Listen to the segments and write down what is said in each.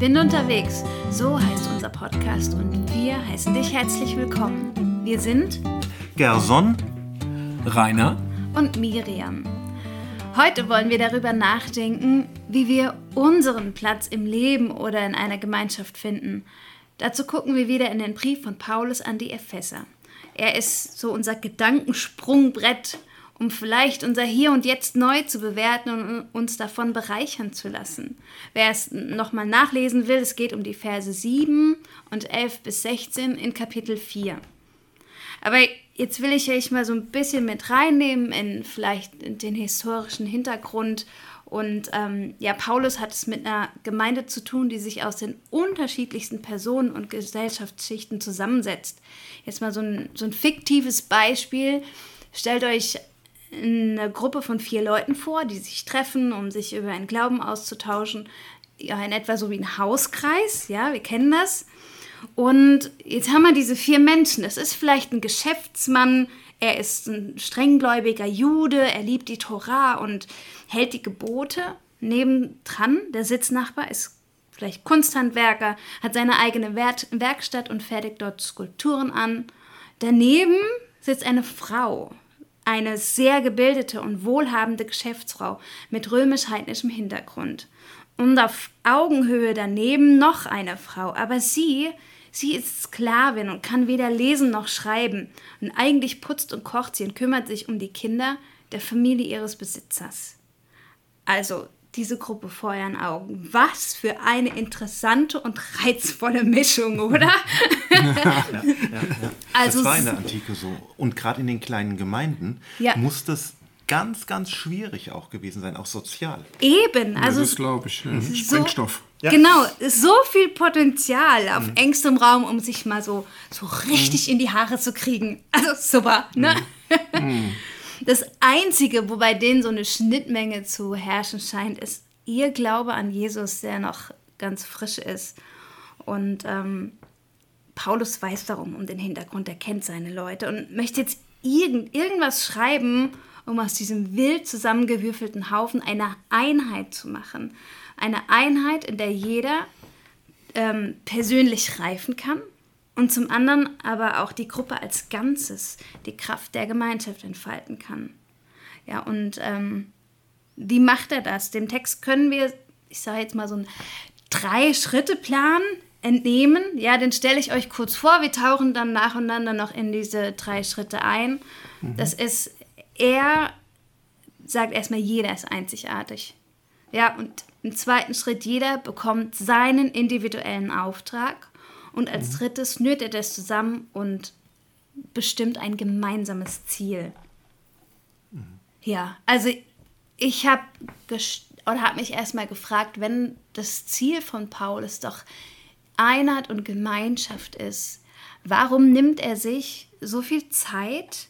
Bin unterwegs, so heißt unser Podcast und wir heißen dich herzlich willkommen. Wir sind Gerson, Rainer und Miriam. Heute wollen wir darüber nachdenken, wie wir unseren Platz im Leben oder in einer Gemeinschaft finden. Dazu gucken wir wieder in den Brief von Paulus an die Epheser. Er ist so unser Gedankensprungbrett, um vielleicht unser Hier und Jetzt neu zu bewerten und uns davon bereichern zu lassen. Wer es nochmal nachlesen will, es geht um die Verse 7 und 11 bis 16 in Kapitel 4. Aber jetzt will ich euch mal so ein bisschen mit reinnehmen in vielleicht den historischen Hintergrund. Und ähm, ja, Paulus hat es mit einer Gemeinde zu tun, die sich aus den unterschiedlichsten Personen und Gesellschaftsschichten zusammensetzt. Jetzt mal so ein, so ein fiktives Beispiel. Stellt euch eine Gruppe von vier Leuten vor, die sich treffen, um sich über einen Glauben auszutauschen. Ja, in etwa so wie ein Hauskreis, ja, wir kennen das. Und jetzt haben wir diese vier Menschen. Es ist vielleicht ein Geschäftsmann, er ist ein strenggläubiger Jude, er liebt die Torah und hält die Gebote. Nebendran, der Sitznachbar, ist vielleicht Kunsthandwerker, hat seine eigene Werkstatt und fertigt dort Skulpturen an. Daneben sitzt eine Frau, eine sehr gebildete und wohlhabende Geschäftsfrau mit römisch-heidnischem Hintergrund. Und auf Augenhöhe daneben noch eine Frau, aber sie, sie ist Sklavin und kann weder lesen noch schreiben. Und eigentlich putzt und kocht sie und kümmert sich um die Kinder der Familie ihres Besitzers. Also diese Gruppe vor ihren Augen. Was für eine interessante und reizvolle Mischung, oder? ja, ja, ja, also, das war in der Antike so. Und gerade in den kleinen Gemeinden muss das ganz, ganz schwierig auch gewesen sein, auch sozial. Eben, also. das glaube ich. Ja. Sprengstoff. Ja. Genau, so viel Potenzial auf mhm. engstem Raum, um sich mal so, so richtig mhm. in die Haare zu kriegen. Also super, ne? Mhm. Das Einzige, wo bei denen so eine Schnittmenge zu herrschen scheint, ist ihr Glaube an Jesus, der noch ganz frisch ist. Und ähm, Paulus weiß darum, um den Hintergrund, er kennt seine Leute und möchte jetzt irgend, irgendwas schreiben, um aus diesem wild zusammengewürfelten Haufen eine Einheit zu machen. Eine Einheit, in der jeder ähm, persönlich reifen kann und zum anderen aber auch die Gruppe als Ganzes die Kraft der Gemeinschaft entfalten kann. Ja, und ähm, wie macht er das? Dem Text können wir, ich sage jetzt mal so einen Drei-Schritte-Plan entnehmen. Ja, den stelle ich euch kurz vor. Wir tauchen dann nacheinander noch in diese drei Schritte ein. Mhm. Das ist er sagt erstmal, jeder ist einzigartig. Ja, und im zweiten Schritt, jeder bekommt seinen individuellen Auftrag. Und als mhm. drittes nührt er das zusammen und bestimmt ein gemeinsames Ziel. Mhm. Ja, also ich habe oder habe mich erstmal gefragt, wenn das Ziel von Paulus doch Einheit und Gemeinschaft ist, warum nimmt er sich so viel Zeit,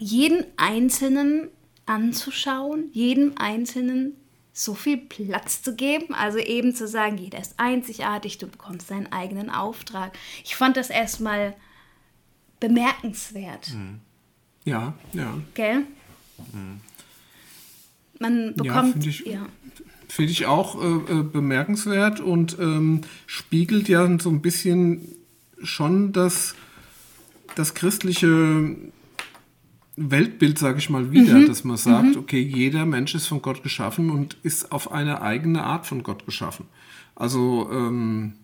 jeden Einzelnen anzuschauen, jedem Einzelnen so viel Platz zu geben, also eben zu sagen, jeder ist einzigartig, du bekommst deinen eigenen Auftrag. Ich fand das erstmal bemerkenswert. Mhm. Ja, ja. Gell? Mhm. Man bekommt. Ja, finde ich, ja. Find ich auch äh, äh, bemerkenswert und ähm, spiegelt ja so ein bisschen schon das, das christliche Weltbild, sage ich mal, wieder, mhm. dass man sagt, mhm. okay, jeder Mensch ist von Gott geschaffen und ist auf eine eigene Art von Gott geschaffen. Also ähm,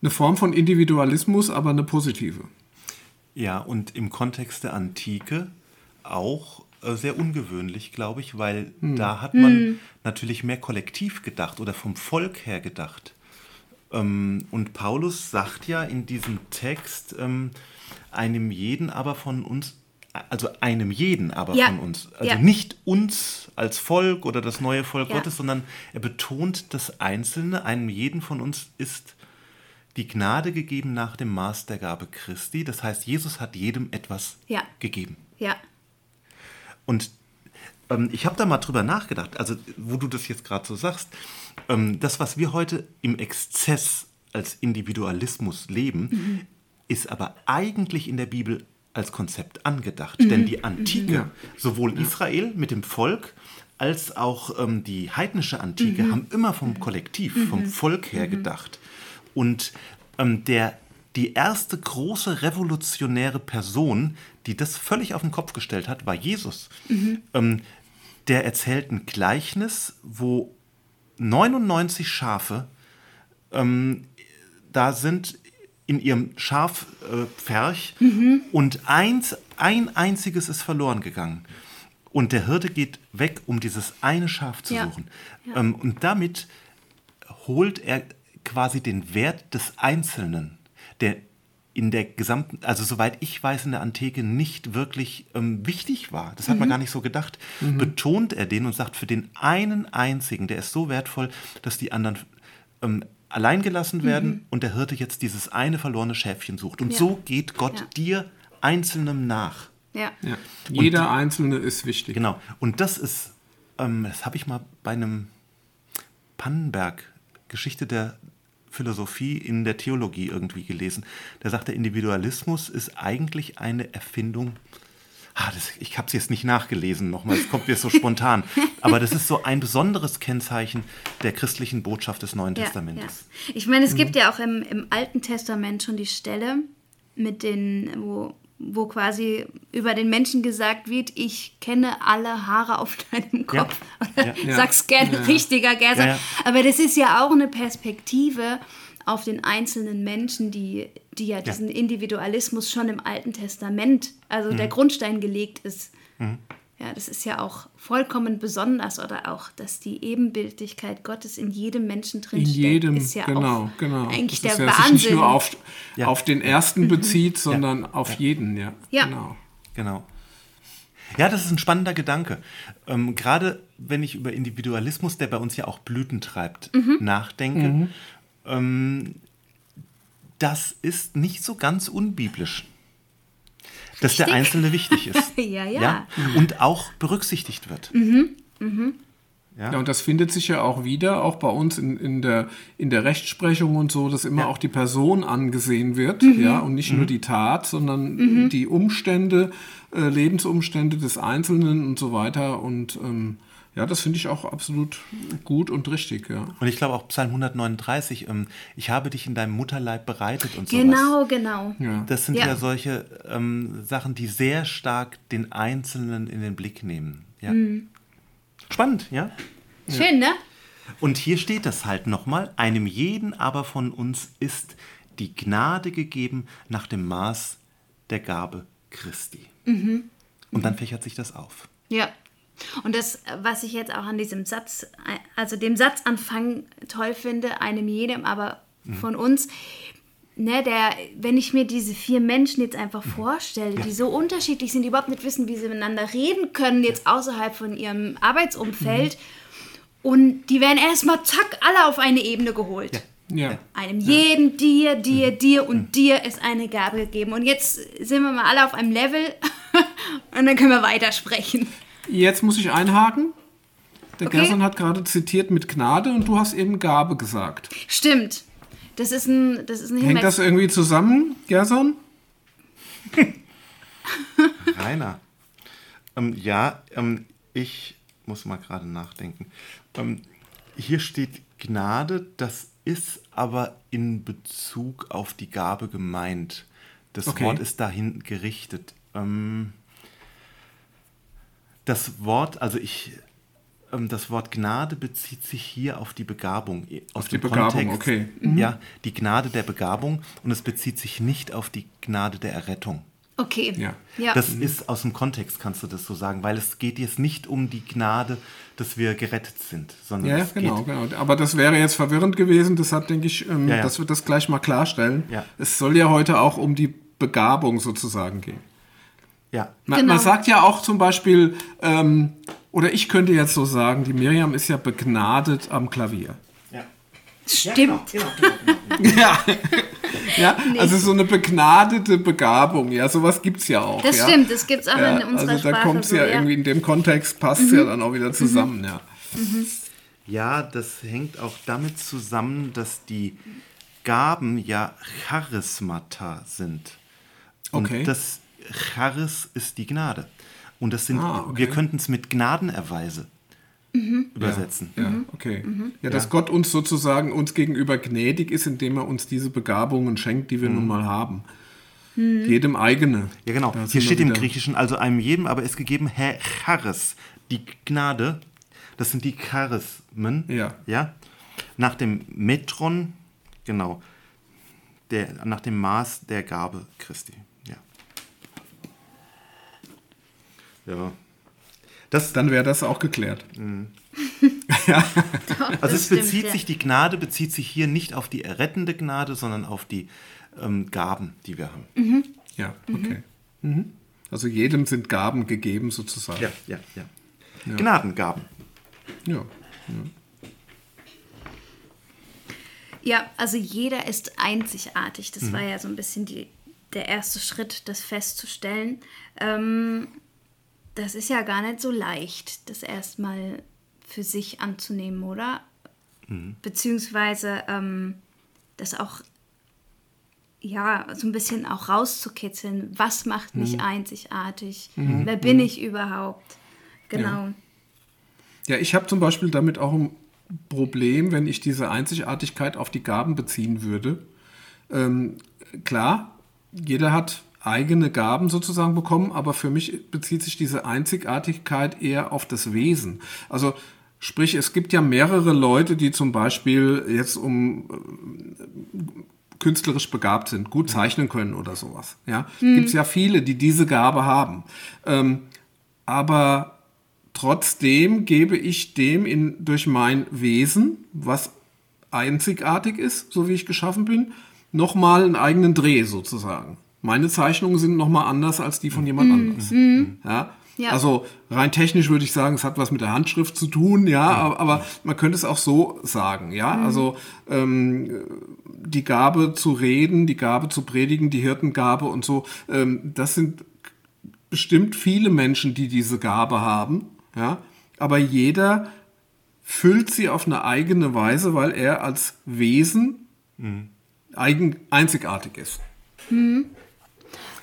eine Form von Individualismus, aber eine positive. Ja, und im Kontext der Antike auch äh, sehr ungewöhnlich, glaube ich, weil mhm. da hat man mhm. natürlich mehr kollektiv gedacht oder vom Volk her gedacht. Ähm, und Paulus sagt ja in diesem Text, ähm, einem jeden aber von uns also einem jeden aber ja. von uns. Also ja. nicht uns als Volk oder das neue Volk ja. Gottes, sondern er betont das Einzelne, einem jeden von uns ist die Gnade gegeben nach dem Maß der Gabe Christi. Das heißt, Jesus hat jedem etwas gegeben. Ja. Und ähm, ich habe da mal drüber nachgedacht, also wo du das jetzt gerade so sagst, ähm, das, was wir heute im Exzess als Individualismus leben, mhm. ist aber eigentlich in der Bibel als Konzept angedacht. Denn die Antike, Ja. sowohl Israel mit dem Volk als auch ähm, die heidnische Antike haben immer vom Kollektiv, vom Volk her gedacht. Und ähm, der, die erste große revolutionäre Person, die das völlig auf den Kopf gestellt hat, war Jesus. Ähm, der erzählt ein Gleichnis, wo 99 Schafe ähm, da sind in ihrem Schafpferch und eins, ein einziges ist verloren gegangen. Und der Hirte geht weg, um dieses eine Schaf zu Ja. suchen. Ähm, und damit holt er quasi den Wert des Einzelnen, der in der gesamten, also soweit ich weiß, in der Antike nicht wirklich ähm, wichtig war. Das hat man gar nicht so gedacht. Betont er den und sagt, für den einen einzigen, der ist so wertvoll, dass die anderen ähm, allein gelassen werden und der Hirte jetzt dieses eine verlorene Schäfchen sucht. Und Ja. so geht Gott Ja. dir Einzelnem nach. Ja. Ja. Jeder Einzelne ist wichtig. Genau. Und das ist, ähm, das habe ich mal bei einem Pannenberg, Geschichte der Philosophie in der Theologie irgendwie gelesen. Der sagt, der Individualismus ist eigentlich eine Erfindung. Ah, das, ich habe es jetzt nicht nachgelesen nochmal, es kommt mir so spontan. Aber das ist so ein besonderes Kennzeichen der christlichen Botschaft des Neuen Ja, Testamentes. Ja. Ich meine, es gibt ja auch im, im Alten Testament schon die Stelle, mit den, wo, wo quasi über den Menschen gesagt wird, ich kenne alle Haare auf deinem Kopf. Ja. sag's gerne Ja. richtiger, Gerser. Aber das ist ja auch eine Perspektive auf den einzelnen Menschen, die, die ja diesen Individualismus schon im Alten Testament, also Mhm. der Grundstein gelegt ist. Ja, das ist ja auch vollkommen besonders oder auch, dass die Ebenbildlichkeit Gottes in jedem Menschen drin In steckt, jedem, ist ja genau, auch genau. eigentlich das der ist ja sich Wahnsinn. nicht nur auf, Ja. auf den ersten bezieht, sondern auf jeden, ja. Ja. Genau. Genau. Ja, das ist ein spannender Gedanke. Ähm, Gerade wenn ich über Individualismus, der bei uns ja auch Blüten treibt, Mhm. nachdenke, ähm, das ist nicht so ganz unbiblisch. Dass der. Einzelne wichtig ist. Ja, ja. Und auch berücksichtigt wird. Ja. Ja, und das findet sich ja auch wieder, auch bei uns in, in, der, in der Rechtsprechung und so, dass immer Ja. auch die Person angesehen wird, Mhm. ja, und nicht nur die Tat, sondern die Umstände, äh, Lebensumstände des Einzelnen und so weiter. Und ähm, ja, das finde ich auch absolut gut und richtig, ja. Und ich glaube auch Psalm 139, ähm, ich habe dich in deinem Mutterleib bereitet und sowas. Genau, genau. ja. Das sind Ja. ja, solche ähm, Sachen, die sehr stark den Einzelnen in den Blick nehmen. Ja. Mhm. Spannend, ja? Schön, ne? Und hier steht das halt nochmal, einem jeden aber von uns ist die Gnade gegeben nach dem Maß der Gabe Christi. Und dann fächert sich das auf. Ja. Und das, was ich jetzt auch an diesem Satz, also dem Satzanfang toll finde, einem jedem, aber von uns, ne, der, wenn ich mir diese vier Menschen jetzt einfach vorstelle, die so unterschiedlich sind, die überhaupt nicht wissen, wie sie miteinander reden können, jetzt außerhalb von ihrem Arbeitsumfeld, und die werden erstmal zack, alle auf eine Ebene geholt. Ja. Einem jeden, dir, dir, dir und dir ist eine Gabe gegeben. Und jetzt sind wir mal alle auf einem Level und dann können wir weitersprechen. Jetzt muss ich einhaken. Der Okay. Gerson hat gerade zitiert mit Gnade und du hast eben Gabe gesagt. Stimmt. Das ist ein, das ist ein Hängt das Hinweis. irgendwie zusammen, Gerson? Rainer. Ähm, ja, ähm, ich muss mal gerade nachdenken. Ähm, hier steht Gnade, das ist aber in Bezug auf die Gabe gemeint. Das Okay. Wort ist dahin gerichtet. Ähm, das Wort, also ich, ähm, das Wort Gnade bezieht sich hier auf die Begabung. Aus die dem Begabung, Kontext, okay. Mhm. Ja, die Gnade der Begabung und es bezieht sich nicht auf die Gnade der Errettung. Okay. Ja. Ja. Das ist aus dem Kontext, kannst du das so sagen, weil es geht jetzt nicht um die Gnade, dass wir gerettet sind, sondern Ja, ja, es genau, geht. genau. Aber das wäre jetzt verwirrend gewesen, deshalb denke ich, ähm, Ja, ja. dass wir das gleich mal klarstellen. Ja. Es soll ja heute auch um die Begabung sozusagen gehen. Ja, Man, Genau. man sagt ja auch zum Beispiel, ähm, oder ich könnte jetzt so sagen, die Miriam ist ja begnadet am Klavier. ja. Stimmt. genau, genau, genau. Ja, ja also so eine begnadete Begabung, ja, sowas gibt es ja auch. Das ja. stimmt, das gibt es auch Ja, in unserer also da Sprache. kommt es so, ja, ja. irgendwie in dem Kontext, passt es ja dann auch wieder zusammen, ja. Ja, das hängt auch damit zusammen, dass die Gaben ja Charismata sind. Und Okay. das Charis ist die Gnade. Und das sind, Ah, okay. wir könnten es mit Gnadenerweise übersetzen. Ja, okay. Ja, dass Gott uns sozusagen uns gegenüber gnädig ist, indem er uns diese Begabungen schenkt, die wir nun mal haben. Jedem eigene. Ja, genau. Da Hier steht im Griechischen also einem jedem, aber es gegeben Herr Charis, die Gnade. Das sind die Charismen. Ja. ja. Nach dem Metron, genau. Der, nach dem Maß der Gabe Christi. Ja. Ja. Das, Dann wäre das auch geklärt. also Das es stimmt, bezieht ja. sich, die Gnade bezieht sich hier nicht auf die errettende Gnade, sondern auf die ähm, Gaben, die wir haben. Ja, okay. Mhm. Also jedem sind Gaben gegeben sozusagen. Ja, ja, ja. Gnadengaben. ja. Ja, also jeder ist einzigartig. Das war ja so ein bisschen die, der erste Schritt, das festzustellen. Ähm, das ist ja gar nicht so leicht, das erstmal für sich anzunehmen, oder? Beziehungsweise ähm, das auch ja, so ein bisschen auch rauszukitzeln. Was macht mich einzigartig? Wer bin ich überhaupt? Genau. Ja, ich habe zum Beispiel damit auch ein Problem, wenn ich diese Einzigartigkeit auf die Gaben beziehen würde. Ähm, klar, jeder hat eigene Gaben sozusagen bekommen, aber für mich bezieht sich diese Einzigartigkeit eher auf das Wesen. Also sprich, es gibt ja mehrere Leute, die zum Beispiel jetzt um künstlerisch begabt sind, gut zeichnen können oder sowas. Ja, gibt es ja viele, die diese Gabe haben. Ähm, aber trotzdem gebe ich dem in, durch mein Wesen, was einzigartig ist, so wie ich geschaffen bin, nochmal einen eigenen Dreh sozusagen. Meine Zeichnungen sind nochmal anders als die von jemand anderes. Ja? Ja. Also rein technisch würde ich sagen, es hat was mit der Handschrift zu tun, ja, aber, aber man könnte es auch so sagen, ja. Also ähm, die Gabe zu reden, die Gabe zu predigen, die Hirtengabe und so, ähm, das sind bestimmt viele Menschen, die diese Gabe haben, ja. Aber jeder füllt sie auf eine eigene Weise, weil er als Wesen eigen, einzigartig ist.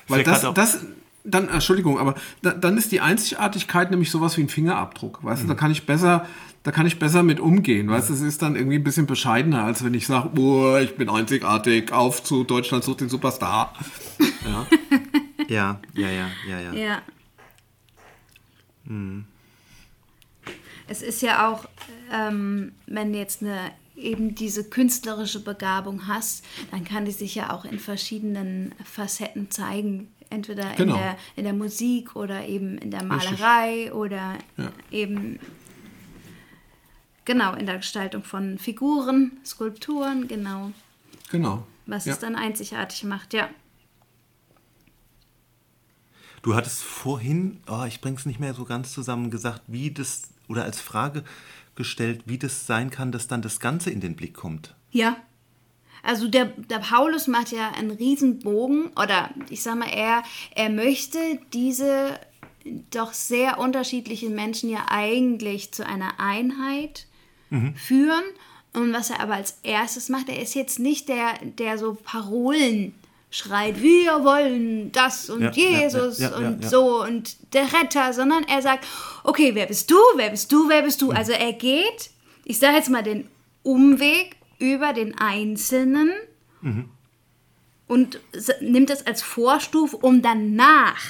Weil das, das, dann, Entschuldigung, aber da, dann ist die Einzigartigkeit nämlich sowas wie ein Fingerabdruck. Weißt du, da kann ich besser, da kann ich besser mit umgehen. Weißt du, es ist dann irgendwie ein bisschen bescheidener, als wenn ich sage, oh, ich bin einzigartig, auf zu Deutschland sucht den Superstar. Ja. Ja, ja, ja, ja, ja. Ja. Es ist ja auch, ähm, wenn jetzt eine eben diese künstlerische Begabung hast, dann kann die sich ja auch in verschiedenen Facetten zeigen. Entweder Genau. in, der, in der Musik oder eben in der Richtig. Malerei oder Ja. eben genau in der Gestaltung von Figuren, Skulpturen, genau. Genau. Was ja. es dann einzigartig macht, ja. Du hattest vorhin, oh, ich bring's nicht mehr so ganz zusammen, gesagt, wie das, oder als Frage gestellt, wie das sein kann, dass dann das Ganze in den Blick kommt. Ja. Also der, der Paulus macht ja einen Riesenbogen oder ich sag mal, er, er möchte diese doch sehr unterschiedlichen Menschen ja eigentlich zu einer Einheit führen. Und was er aber als erstes macht, er ist jetzt nicht der, der so Parolen schreit, wir wollen das und Ja, Jesus ja, ja, und so und der Retter, sondern er sagt, okay, wer bist du, wer bist du, wer bist du? Also er geht, ich sage jetzt mal den Umweg über den Einzelnen und s- nimmt das als Vorstufe, um danach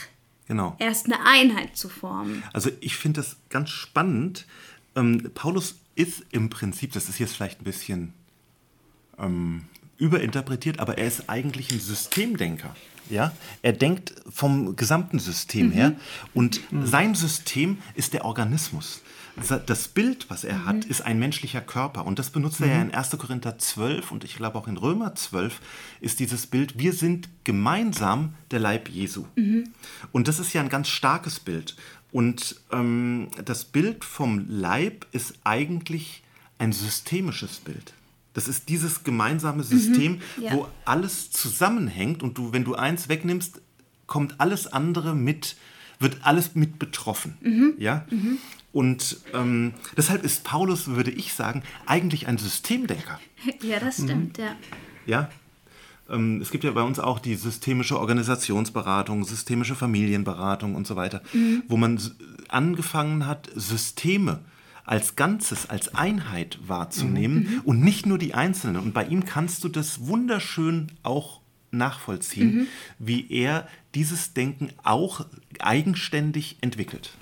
Genau. erst eine Einheit zu formen. Also ich finde das ganz spannend. Ähm, Paulus ist im Prinzip, das ist jetzt vielleicht ein bisschen ähm, überinterpretiert, aber er ist eigentlich ein Systemdenker. Ja? Er denkt vom gesamten System her und sein System ist der Organismus. Das Bild, was er hat, ist ein menschlicher Körper und das benutzt er ja in 1. Korinther 12 und ich glaube auch in Römer 12 ist dieses Bild, wir sind gemeinsam der Leib Jesu. Und das ist ja ein ganz starkes Bild. Und ähm, das Bild vom Leib ist eigentlich ein systemisches Bild. Das ist dieses gemeinsame System, ja. wo alles zusammenhängt und du, wenn du eins wegnimmst, kommt alles andere mit, wird alles mit betroffen. Ja? Und ähm, deshalb ist Paulus, würde ich sagen, eigentlich ein Systemdenker. Ja, das stimmt, ja. Ja? ähm, es gibt ja bei uns auch die systemische Organisationsberatung, systemische Familienberatung und so weiter, mhm. wo man angefangen hat, Systeme als Ganzes, als Einheit wahrzunehmen mhm. und nicht nur die Einzelnen. Und bei ihm kannst du das wunderschön auch nachvollziehen, mhm. wie er dieses Denken auch eigenständig entwickelt.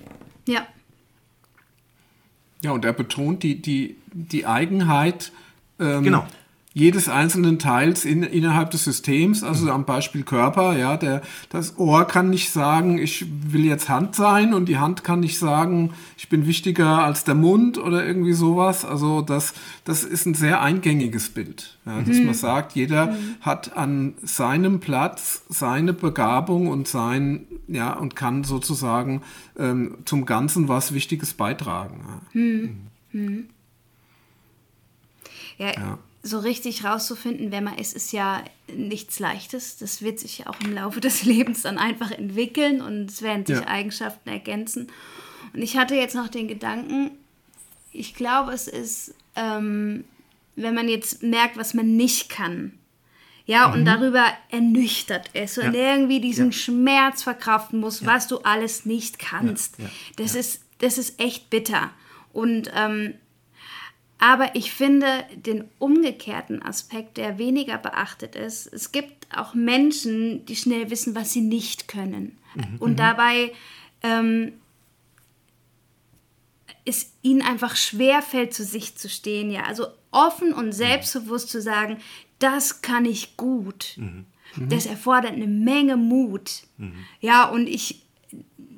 Ja. Ja, und er betont die, die, die Eigenheit ähm, genau jedes einzelnen Teils in, innerhalb des Systems, also am Beispiel Körper, ja, der, das Ohr kann nicht sagen, ich will jetzt Hand sein und die Hand kann nicht sagen, ich bin wichtiger als der Mund oder irgendwie sowas. Also das, das ist ein sehr eingängiges Bild, ja, dass mhm. man sagt, jeder mhm. hat an seinem Platz seine Begabung und sein, ja, und kann sozusagen ähm, zum Ganzen was Wichtiges beitragen. Ja. Mhm. mhm. ja. So richtig rauszufinden, wer man ist, ist ja nichts Leichtes. Das wird sich ja auch im Laufe des Lebens dann einfach entwickeln und es werden sich ja. Eigenschaften ergänzen. Und ich hatte jetzt noch den Gedanken, ich glaube, es ist, ähm, wenn man jetzt merkt, was man nicht kann, ja, mhm. und darüber ernüchtert ist und ja. irgendwie diesen ja. Schmerz verkraften muss, was du alles nicht kannst. Das, Ist, das ist echt bitter. Und ähm, aber ich finde den umgekehrten Aspekt, der weniger beachtet ist, es gibt auch Menschen, die schnell wissen, was sie nicht können. Mhm. Und mhm. dabei ähm, es ihnen einfach schwer fällt, zu sich zu stehen. Ja? Also offen und selbstbewusst zu sagen, das kann ich gut. Mhm. Mhm. Das erfordert eine Menge Mut. Mhm. Ja, und ich,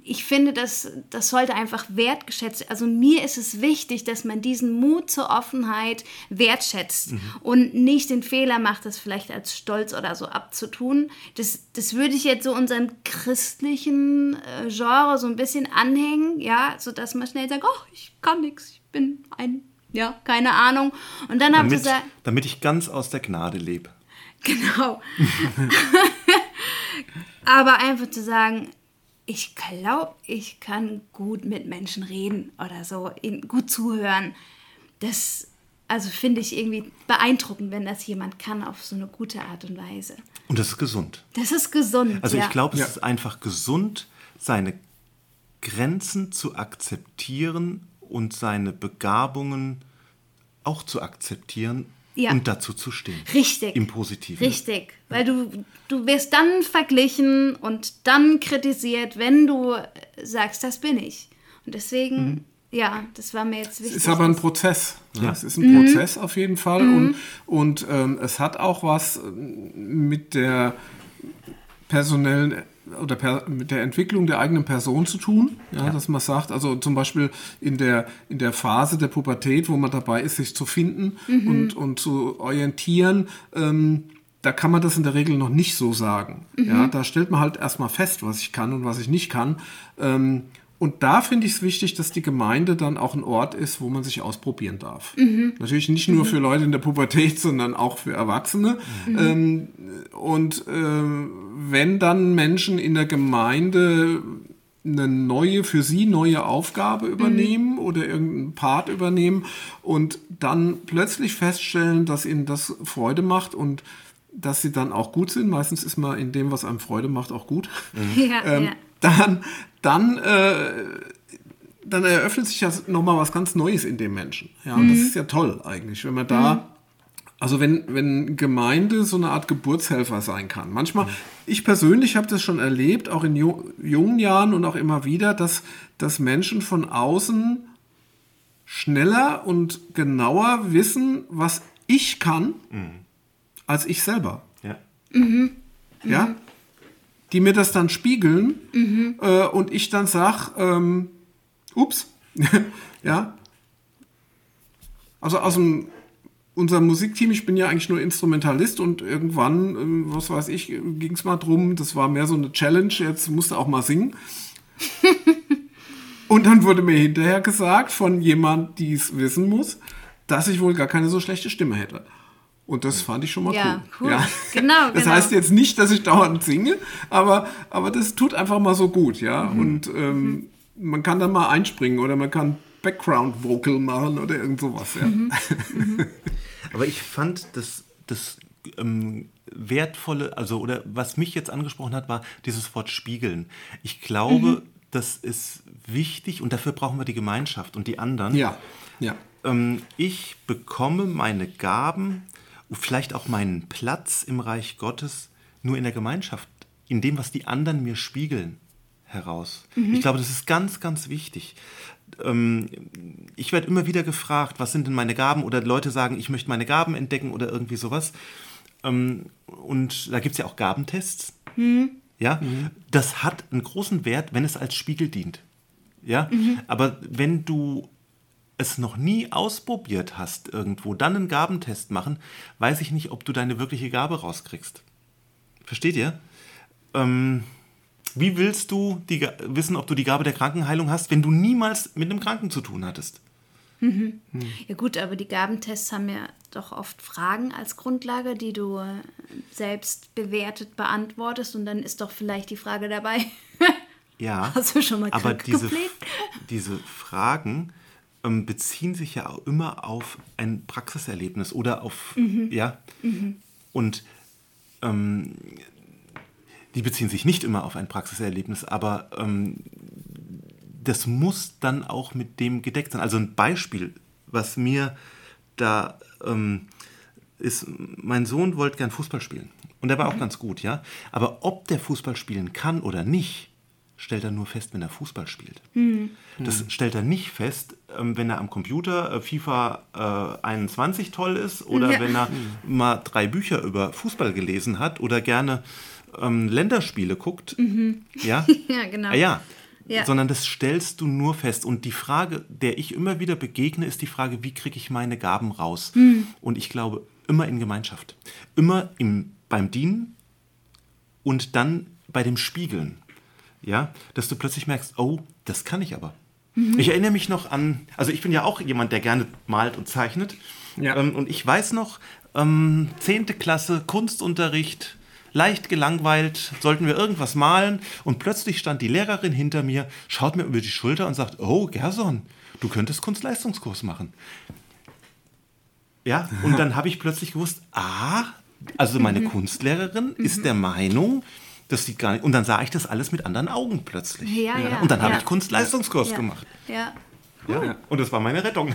ich finde, das, das sollte einfach wertgeschätzt werden. Also mir ist es wichtig, dass man diesen Mut zur Offenheit wertschätzt mhm. und nicht den Fehler macht, das vielleicht als Stolz oder so abzutun. Das, das würde ich jetzt so unserem christlichen äh, Genre so ein bisschen anhängen, ja, sodass man schnell sagt, oh, ich kann nichts, ich bin ein, ja, keine Ahnung. Und dann habe ich gesagt... Damit ich ganz aus der Gnade lebe. Genau. Aber einfach zu sagen, ich glaube, ich kann gut mit Menschen reden oder so, gut zuhören. Das also finde ich irgendwie beeindruckend, wenn das jemand kann auf so eine gute Art und Weise. Und das ist gesund. Das ist gesund. Also ja. ich glaube, es ja. ist einfach gesund, seine Grenzen zu akzeptieren und seine Begabungen auch zu akzeptieren ja. und dazu zu stehen. Richtig. Im Positiven. Richtig. Weil du, du wirst dann verglichen und dann kritisiert, wenn du sagst, das bin ich. Und deswegen, mhm. ja, das war mir jetzt wichtig. Es ist aber ein Prozess. Ne? Ja. Es ist ein mhm. Prozess auf jeden Fall. Mhm. Und, und ähm, es hat auch was mit der personellen oder per, mit der Entwicklung der eigenen Person zu tun, ja, ja, dass man sagt, also zum Beispiel in der, in der Phase der Pubertät, wo man dabei ist, sich zu finden mhm. und, und zu orientieren, ähm, da kann man das in der Regel noch nicht so sagen. Mhm. Ja, da stellt man halt erstmal fest, was ich kann und was ich nicht kann. Ähm, und da finde ich es wichtig, dass die Gemeinde dann auch ein Ort ist, wo man sich ausprobieren darf. Mhm. Natürlich nicht nur mhm. für Leute in der Pubertät, sondern auch für Erwachsene. Mhm. Ähm, und äh, wenn dann Menschen in der Gemeinde eine neue, für sie neue Aufgabe übernehmen mhm. oder irgendeinen Part übernehmen und dann plötzlich feststellen, dass ihnen das Freude macht und dass sie dann auch gut sind. Meistens ist man in dem, was einem Freude macht, auch gut. Ja, ähm, ja. Dann dann, äh, dann eröffnet sich ja nochmal was ganz Neues in dem Menschen. Ja, und das mhm. ist ja toll eigentlich, wenn man da, mhm. also wenn, wenn Gemeinde so eine Art Geburtshelfer sein kann. Manchmal, mhm. ich persönlich habe das schon erlebt, auch in jungen Jahren und auch immer wieder, dass, dass Menschen von außen schneller und genauer wissen, was ich kann, mhm. als ich selber. Ja. Mhm. Ja? Die mir das dann spiegeln mhm. äh, und ich dann sage, ähm, ups, ja. Also aus dem, unserem Musikteam, ich bin ja eigentlich nur Instrumentalist und irgendwann, äh, was weiß ich, ging es mal drum, das war mehr so eine Challenge, jetzt musste auch mal singen. und dann wurde mir hinterher gesagt von jemand, die es wissen muss, dass ich wohl gar keine so schlechte Stimme hätte. Und das fand ich schon mal ja, cool. cool. Ja, genau. Das genau. heißt jetzt nicht, dass ich dauernd singe, aber, aber das tut einfach mal so gut, ja. Mhm. Und ähm, mhm. man kann dann mal einspringen oder man kann Background Vocal machen oder irgend sowas, ja. Mhm. mhm. aber ich fand das, das ähm, wertvolle, also oder was mich jetzt angesprochen hat, war dieses Wort spiegeln. Ich glaube, mhm. das ist wichtig und dafür brauchen wir die Gemeinschaft und die anderen. Ja, ja. Ähm, ich bekomme meine Gaben, vielleicht auch meinen Platz im Reich Gottes nur in der Gemeinschaft, in dem, was die anderen mir spiegeln, heraus. Mhm. Ich glaube, das ist ganz, ganz wichtig. Ähm, ich werde immer wieder gefragt, was sind denn meine Gaben? Oder Leute sagen, ich möchte meine Gaben entdecken oder irgendwie sowas. Ähm, und da gibt es ja auch Gabentests. Mhm. Ja, mhm. das hat einen großen Wert, wenn es als Spiegel dient. Ja, mhm. aber wenn du es noch nie ausprobiert hast irgendwo, dann einen Gabentest machen, weiß ich nicht, ob du deine wirkliche Gabe rauskriegst. Versteht ihr? Ähm, wie willst du die, wissen, ob du die Gabe der Krankenheilung hast, wenn du niemals mit einem Kranken zu tun hattest? Mhm. Ja gut, aber die Gabentests haben ja doch oft Fragen als Grundlage, die du äh, selbst bewertet beantwortest und dann ist doch vielleicht die Frage dabei. ja. Hast du schon mal aber diese, diese Fragen ähm, beziehen sich ja auch immer auf ein Praxiserlebnis oder auf mhm. ja mhm. und ähm, die beziehen sich nicht immer auf ein Praxiserlebnis, aber ähm, das muss dann auch mit dem gedeckt sein. Also ein Beispiel, was mir da ähm, ist, mein Sohn wollte gern Fußball spielen. Und der war auch ganz gut, ja. Aber ob der Fußball spielen kann oder nicht, stellt er nur fest, wenn er Fußball spielt. Mhm. Das stellt er nicht fest, wenn er am Computer äh, FIFA 21 äh, toll ist oder ja. wenn er mal drei Bücher über Fußball gelesen hat oder gerne ähm, Länderspiele guckt. Mhm. Ja? ja, genau. Ah, ja, ja. sondern das stellst du nur fest. Und die Frage, der ich immer wieder begegne, ist die Frage, wie kriege ich meine Gaben raus? Mhm. Und ich glaube, immer in Gemeinschaft. Immer im, beim Dienen und dann bei dem Spiegeln. Ja, dass du plötzlich merkst, oh, das kann ich aber. Mhm. Ich erinnere mich noch an, also ich bin ja auch jemand, der gerne malt und zeichnet. Ja. Ähm, und ich weiß noch, ähm, 10. Klasse, Kunstunterricht, leicht gelangweilt, sollten wir irgendwas malen und plötzlich stand die Lehrerin hinter mir, schaut mir über die Schulter und sagt, oh Gerson, du könntest Kunstleistungskurs machen. Ja, und dann habe ich plötzlich gewusst, ah, also meine mhm. Kunstlehrerin mhm. ist der Meinung, das sieht gar nicht. Und dann sah ich das alles mit anderen Augen plötzlich. Ja, ja. Und dann ja. habe ich Kunstleistungskurs ja. gemacht. Ja. Ja, und das war meine Rettung.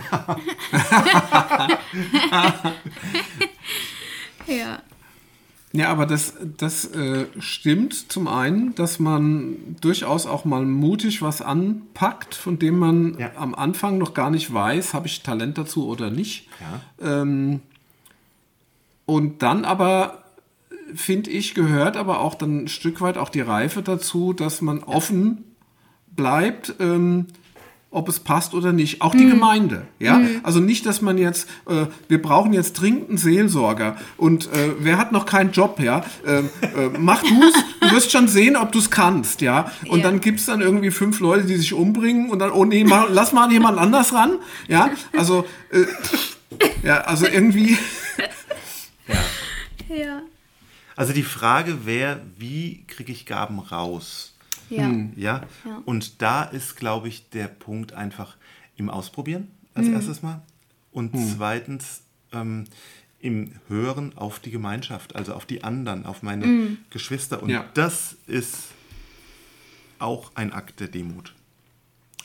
ja. Ja, aber das, das äh, stimmt zum einen, dass man durchaus auch mal mutig was anpackt, von dem man ja. am Anfang noch gar nicht weiß, habe ich Talent dazu oder nicht. Ja. Ähm, und dann aber, finde ich, gehört aber auch dann ein Stück weit auch die Reife dazu, dass man offen bleibt. Ähm, ob es passt oder nicht. Auch die mhm. Gemeinde. Ja? Mhm. Also nicht, dass man jetzt, äh, wir brauchen jetzt dringend einen Seelsorger und äh, wer hat noch keinen Job, ja? Äh, äh mach du's, du wirst schon sehen, ob du es kannst, ja. Und ja. dann gibt es dann irgendwie fünf Leute, die sich umbringen und dann, oh nee, mach, lass mal jemand anders ran. Ja, also, äh, ja, also irgendwie. ja. ja. Also die Frage wäre, wie kriege ich Gaben raus? Ja. Hm, ja? ja. Und da ist, glaube ich, der Punkt einfach im Ausprobieren als mhm. erstes Mal. Und mhm. zweitens ähm, im Hören auf die Gemeinschaft, also auf die anderen, auf meine mhm. Geschwister. Und ja. das ist auch ein Akt der Demut.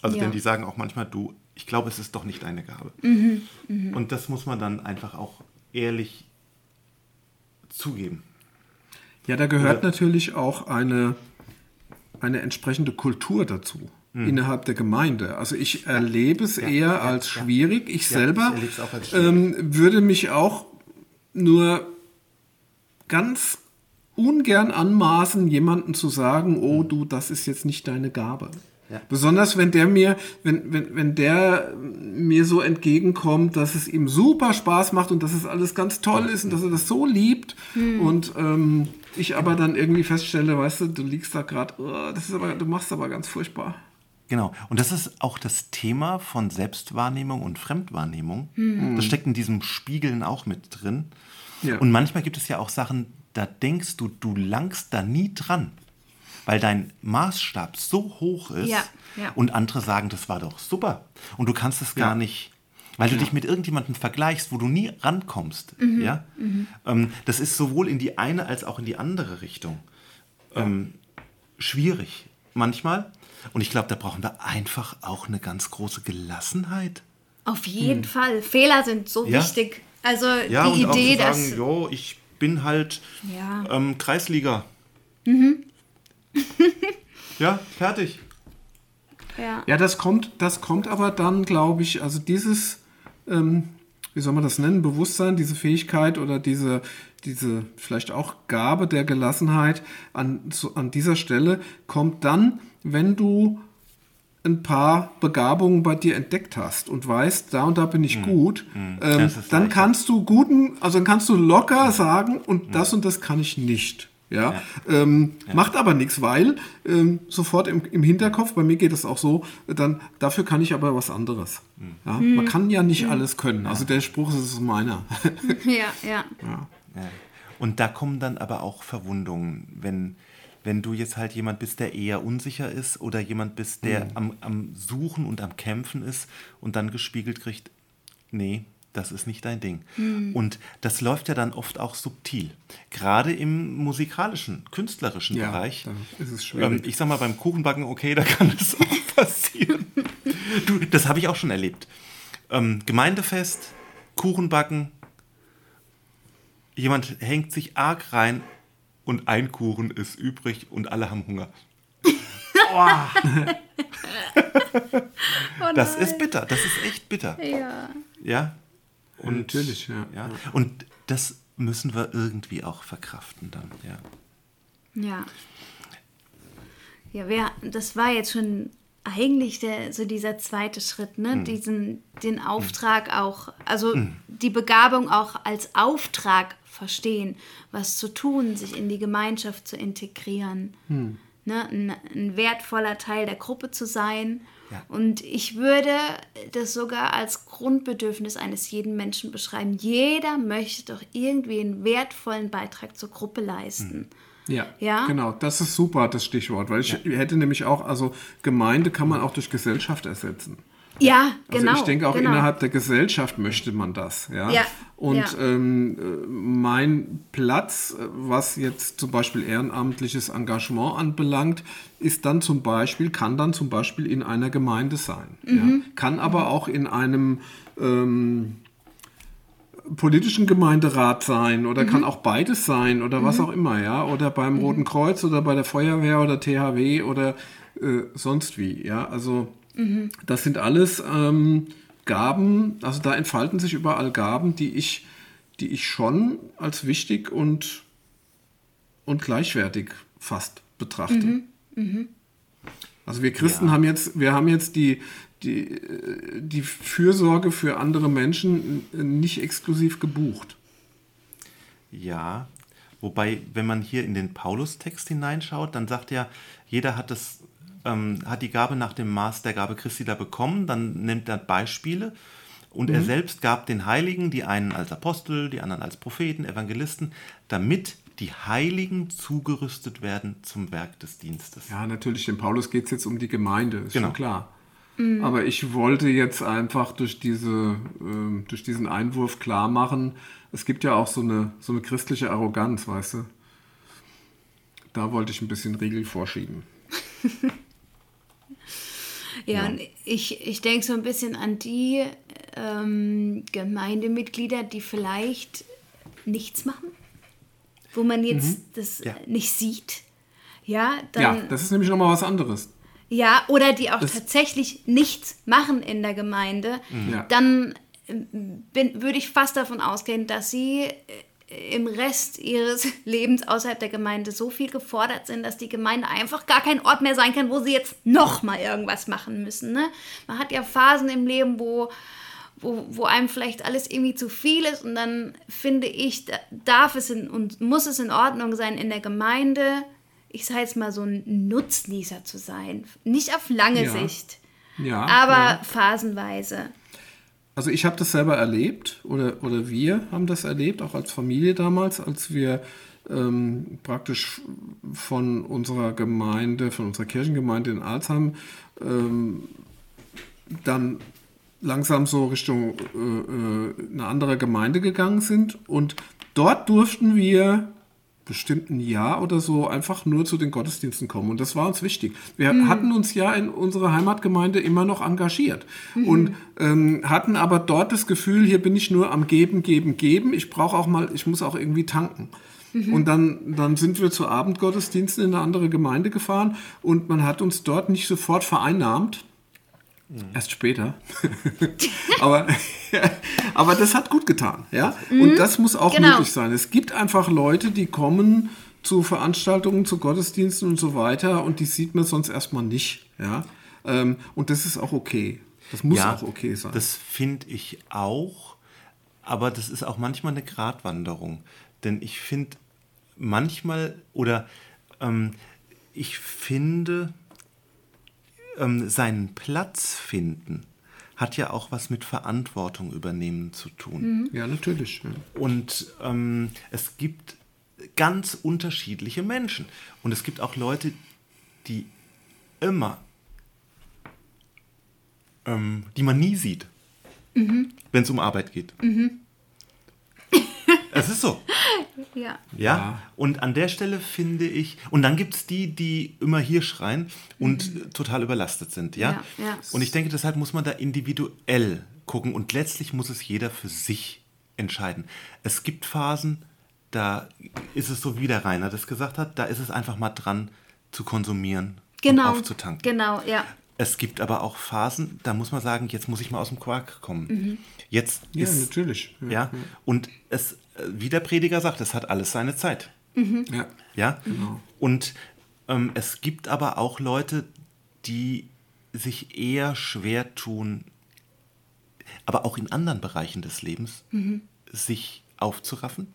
Also, ja. denn die sagen auch manchmal, du, ich glaube, es ist doch nicht deine Gabe. Mhm. Mhm. Und das muss man dann einfach auch ehrlich zugeben. Ja, da gehört Oder, natürlich auch eine eine entsprechende Kultur dazu mhm. innerhalb der Gemeinde. Also ich erlebe es ja, eher ja, als schwierig. Ich selber ich als schwierig. Ähm, würde mich auch nur ganz ungern anmaßen, jemanden zu sagen, oh du, das ist jetzt nicht deine Gabe. Ja. Besonders wenn der mir, wenn, wenn, wenn der mir so entgegenkommt, dass es ihm super Spaß macht und dass es alles ganz toll ist und dass er das so liebt. Hm. Und ähm, ich aber dann irgendwie feststelle, weißt du, du liegst da gerade, oh, das ist aber, du machst aber ganz furchtbar. Genau. Und das ist auch das Thema von Selbstwahrnehmung und Fremdwahrnehmung. Mhm. Das steckt in diesem Spiegeln auch mit drin. Ja. Und manchmal gibt es ja auch Sachen, da denkst du, du langst da nie dran, weil dein Maßstab so hoch ist. Ja. Ja. Und andere sagen, das war doch super. Und du kannst es gar nicht. Weil du dich mit irgendjemandem vergleichst, wo du nie rankommst. Ja? Ähm, das ist sowohl in die eine als auch in die andere Richtung ähm, schwierig manchmal. Und ich glaube, da brauchen wir einfach auch eine ganz große Gelassenheit. Auf jeden Fall. Fehler sind so Hm. Ja. wichtig. Also Ja, die und Idee, auch zu sagen, dass. jo, ich bin halt Ja. ähm, Kreisliga. ja, fertig. Ja. Ja, das kommt, das kommt aber dann, glaube ich, also dieses, ähm, wie soll man das nennen, Bewusstsein, diese Fähigkeit oder diese, diese vielleicht auch Gabe der Gelassenheit an, zu, an dieser Stelle kommt dann, wenn du ein paar Begabungen bei dir entdeckt hast und weißt, da und da bin ich gut, ähm, Das ist dann kannst du guten, also dann kannst du locker sagen, und das und das kann ich nicht. Ja, Ähm, macht aber nichts, weil ähm, sofort im, im Hinterkopf, bei mir geht es auch so, dann dafür kann ich aber was anderes. Ja? Man kann ja nicht alles können. Also der Spruch ist meiner. ja, ja. Ja. Und da kommen dann aber auch Verwundungen, wenn, wenn du jetzt halt jemand bist, der eher unsicher ist oder jemand bist, der am, am Suchen und am Kämpfen ist und dann gespiegelt kriegt, nee, das ist nicht dein Ding. Und das läuft ja dann oft auch subtil. Gerade im musikalischen, künstlerischen Ja, Bereich. ist es Ähm, schwierig. ich sag mal, beim Kuchenbacken, okay, da kann es auch passieren. du, das habe ich auch schon erlebt. Ähm, Gemeindefest, Kuchenbacken, jemand hängt sich arg rein und ein Kuchen ist übrig und alle haben Hunger. Oh Das nein. ist bitter, das ist echt bitter. Ja. Ja. Und, natürlich, ja. ja. Und das müssen wir irgendwie auch verkraften dann, ja. Ja. Ja, wir, das war jetzt schon eigentlich der, so dieser zweite Schritt, ne? Diesen, den Auftrag auch, also die Begabung auch als Auftrag verstehen, was zu tun, sich in die Gemeinschaft zu integrieren. Ne? Ein, ein wertvoller Teil der Gruppe zu sein. Ja. Und ich würde das sogar als Grundbedürfnis eines jeden Menschen beschreiben. Jeder möchte doch irgendwie einen wertvollen Beitrag zur Gruppe leisten. Ja, Ja? genau. Das ist super, das Stichwort. Weil ich hätte nämlich auch, also Gemeinde kann man auch durch Gesellschaft ersetzen. Ja, Also genau. ich denke auch genau. innerhalb der Gesellschaft möchte man das. Ja. Ja, Und ja. Ähm, äh, mein Platz, äh, was jetzt zum Beispiel ehrenamtliches Engagement anbelangt, ist dann zum Beispiel, kann dann zum Beispiel in einer Gemeinde sein. Mhm. Ja. Kann aber auch in einem ähm, politischen Gemeinderat sein oder Mhm. kann auch beides sein oder was auch immer, ja, oder beim Mhm. Roten Kreuz oder bei der Feuerwehr oder THW oder äh, sonst wie, ja, also Mhm. das sind alles ähm, Gaben, also da entfalten sich überall Gaben, die ich, die ich schon als wichtig und, und gleichwertig fast betrachte. Also wir Christen haben jetzt, wir haben jetzt die, die, äh, die Fürsorge für andere Menschen nicht exklusiv gebucht. Ja, wobei, wenn man hier in den Paulus-Text hineinschaut, dann sagt er, jeder hat, das, ähm, hat die Gabe nach dem Maß der Gabe Christi da bekommen, dann nimmt er Beispiele und er selbst gab den Heiligen, die einen als Apostel, die anderen als Propheten, Evangelisten, damit die Heiligen zugerüstet werden zum Werk des Dienstes. Ja, natürlich, dem Paulus geht es jetzt um die Gemeinde, ist Genau. schon klar. Aber ich wollte jetzt einfach durch, diese, ähm, durch diesen Einwurf klar machen, es gibt ja auch so eine, so eine christliche Arroganz, weißt du? Da wollte ich ein bisschen Riegel vorschieben. Ja, und ich, ich denke so ein bisschen an die ähm, Gemeindemitglieder, die vielleicht nichts machen, wo man jetzt das Ja. nicht sieht. Ja, dann, ja, das ist nämlich nochmal was anderes. Ja, oder die auch Das- tatsächlich nichts machen in der Gemeinde, Ja. dann ähm, bin, würde ich fast davon ausgehen, dass sie äh, im Rest ihres Lebens außerhalb der Gemeinde so viel gefordert sind, dass die Gemeinde einfach gar kein Ort mehr sein kann, wo sie jetzt noch mal irgendwas machen müssen. Ne? Man hat ja Phasen im Leben, wo, wo, wo einem vielleicht alles irgendwie zu viel ist und dann finde ich, da- darf es in, und muss es in Ordnung sein, in der Gemeinde, ich sage jetzt mal so ein Nutznießer zu sein. Nicht auf lange Ja. Sicht, Ja, aber ja. phasenweise. Also ich habe das selber erlebt oder, oder wir haben das erlebt, auch als Familie damals, als wir ähm, praktisch von unserer Gemeinde, von unserer Kirchengemeinde in Alzheim ähm, dann langsam so Richtung äh, äh, eine andere Gemeinde gegangen sind. Und dort durften wir bestimmt ein Jahr oder so einfach nur zu den Gottesdiensten kommen. Und das war uns wichtig. Wir mhm. hatten uns ja in unserer Heimatgemeinde immer noch engagiert mhm. und ähm, hatten aber dort das Gefühl, hier bin ich nur am Geben, Geben, Geben. Ich brauche auch mal, ich muss auch irgendwie tanken. Mhm. Und dann, dann sind wir zu Abendgottesdiensten in eine andere Gemeinde gefahren und man hat uns dort nicht sofort vereinnahmt, Mhm. Erst später. aber, aber das hat gut getan. Ja? Mhm. Und das muss auch genau. möglich sein. Es gibt einfach Leute, die kommen zu Veranstaltungen, zu Gottesdiensten und so weiter und die sieht man sonst erstmal nicht. Ja? Ähm, und das ist auch okay. Das muss ja, auch okay sein. Das finde ich auch. Aber das ist auch manchmal eine Gratwanderung. Denn ich finde manchmal oder ähm, ich finde, ähm, seinen Platz finden hat ja auch was mit Verantwortung übernehmen zu tun. Mhm. Ja, natürlich. Ja. Und ähm, es gibt ganz unterschiedliche Menschen. Und es gibt auch Leute, die immer, ähm, die man nie sieht, mhm. wenn es um Arbeit geht. Mhm. Es ist so. Ja. ja. Und an der Stelle finde ich, und dann gibt es die, die immer hier schreien und mhm. total überlastet sind. Ja? Ja, ja? Und ich denke, deshalb muss man da individuell gucken und letztlich muss es jeder für sich entscheiden. Es gibt Phasen, da ist es so, wie der Rainer das gesagt hat, da ist es einfach mal dran zu konsumieren genau, und aufzutanken. Genau, ja. Es gibt aber auch Phasen, da muss man sagen, jetzt muss ich mal aus dem Quark kommen. Mhm. Jetzt ja, natürlich. Ja, ja, und es wie der Prediger sagt, es hat alles seine Zeit. Mhm. Ja. ja? Genau. Und ähm, es gibt aber auch Leute, die sich eher schwer tun, aber auch in anderen Bereichen des Lebens, mhm. sich aufzuraffen.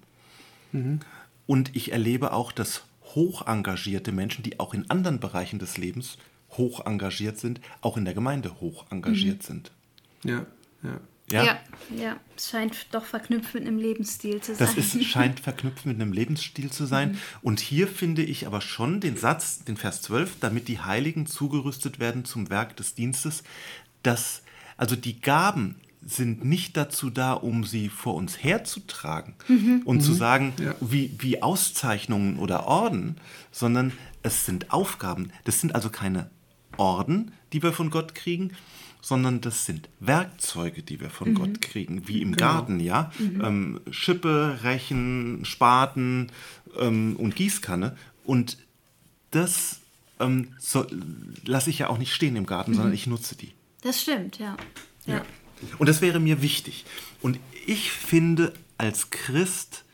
Mhm. Und ich erlebe auch, dass hoch engagierte Menschen, die auch in anderen Bereichen des Lebens hoch engagiert sind, auch in der Gemeinde hoch engagiert mhm. sind. Ja, ja. Ja? ja, ja, es scheint doch verknüpft mit einem Lebensstil zu sein. Das ist, scheint verknüpft mit einem Lebensstil zu sein. Mhm. Und hier finde ich aber schon den Satz, den Vers 12, damit die Heiligen zugerüstet werden zum Werk des Dienstes, dass also die Gaben sind nicht dazu da, um sie vor uns herzutragen mhm. und mhm. zu sagen, ja. wie, wie Auszeichnungen oder Orden, sondern es sind Aufgaben. Das sind also keine Orden, die wir von Gott kriegen, sondern das sind Werkzeuge, die wir von mhm. Gott kriegen, wie im genau. Garten, ja. Mhm. Ähm, Schippe, Rechen, Spaten ähm, und Gießkanne. Und das ähm, so, lasse ich ja auch nicht stehen im Garten, mhm. sondern ich nutze die. Das stimmt, ja. ja. ja. Und das wäre mir wichtig. Und ich finde, als Christ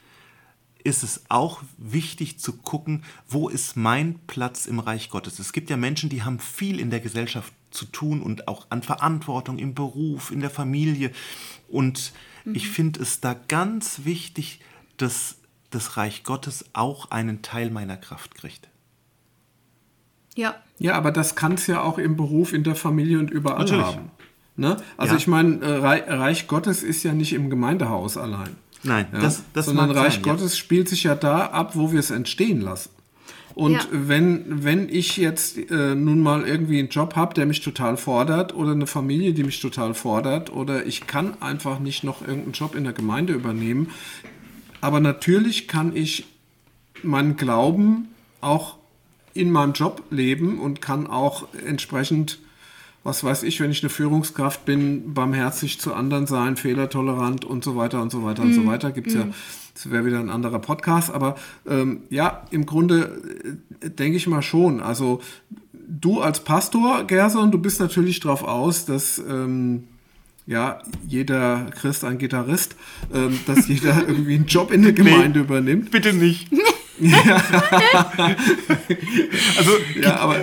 ist es auch wichtig zu gucken, wo ist mein Platz im Reich Gottes. Es gibt ja Menschen, die haben viel in der Gesellschaft zu tun und auch an Verantwortung im Beruf, in der Familie. Und mhm. ich finde es da ganz wichtig, dass das Reich Gottes auch einen Teil meiner Kraft kriegt. Ja. Ja, aber das kann es ja auch im Beruf, in der Familie und überall Natürlich. haben. Ne? Also ja. ich meine, äh, Reich Gottes ist ja nicht im Gemeindehaus allein. Nein, ja? das, das sondern Reich sein, Gottes ja. spielt sich ja da ab, wo wir es entstehen lassen. Und ja. wenn, wenn ich jetzt äh, nun mal irgendwie einen Job habe, der mich total fordert oder eine Familie, die mich total fordert oder ich kann einfach nicht noch irgendeinen Job in der Gemeinde übernehmen, aber natürlich kann ich meinen Glauben auch in meinem Job leben und kann auch entsprechend was weiß ich, wenn ich eine Führungskraft bin, barmherzig zu anderen sein, fehlertolerant und so weiter und so weiter mm. und so mhm. weiter. Gibt es mm. ja, mhm. das wäre wieder ein anderer Podcast, aber ähm, ja, im Grunde äh, denke ich mal schon. Also du als Pastor, Gerson, du bist natürlich darauf aus, dass ähm, ja, jeder Christ ein Gitarrist, ähm, dass jeder irgendwie einen Job in der Gemeinde nee, übernimmt. Bitte nicht. ja. also, ja, aber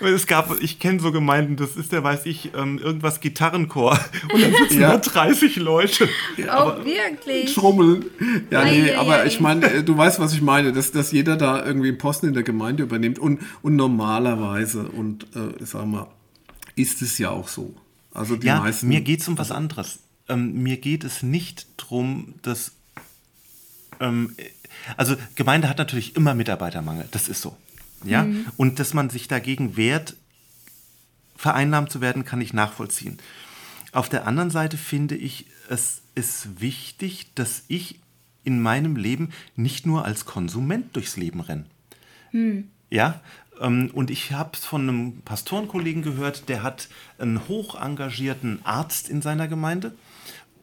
es gab, ich kenne so Gemeinden, das ist der, weiß ich, ähm, irgendwas Gitarrenchor. Und dann sitzen ja. da 30 Leute. Ja, oh, aber, wirklich? Schrummeln. Ja, nee, aber ich meine, äh, du weißt, was ich meine, dass, dass jeder da irgendwie einen Posten in der Gemeinde übernimmt. Und, und normalerweise, und äh, ich sag mal, ist es ja auch so. Also die ja, meisten. Mir geht es um was anderes. Ähm, mir geht es nicht darum, dass. Ähm, also, Gemeinde hat natürlich immer Mitarbeitermangel, das ist so. Ja? Mhm. Und dass man sich dagegen wehrt, vereinnahmt zu werden, kann ich nachvollziehen. Auf der anderen Seite finde ich, es ist wichtig, dass ich in meinem Leben nicht nur als Konsument durchs Leben renne. Ja, ähm, und ich habe es von einem Pastorenkollegen gehört, der hat einen hoch engagierten Arzt in seiner Gemeinde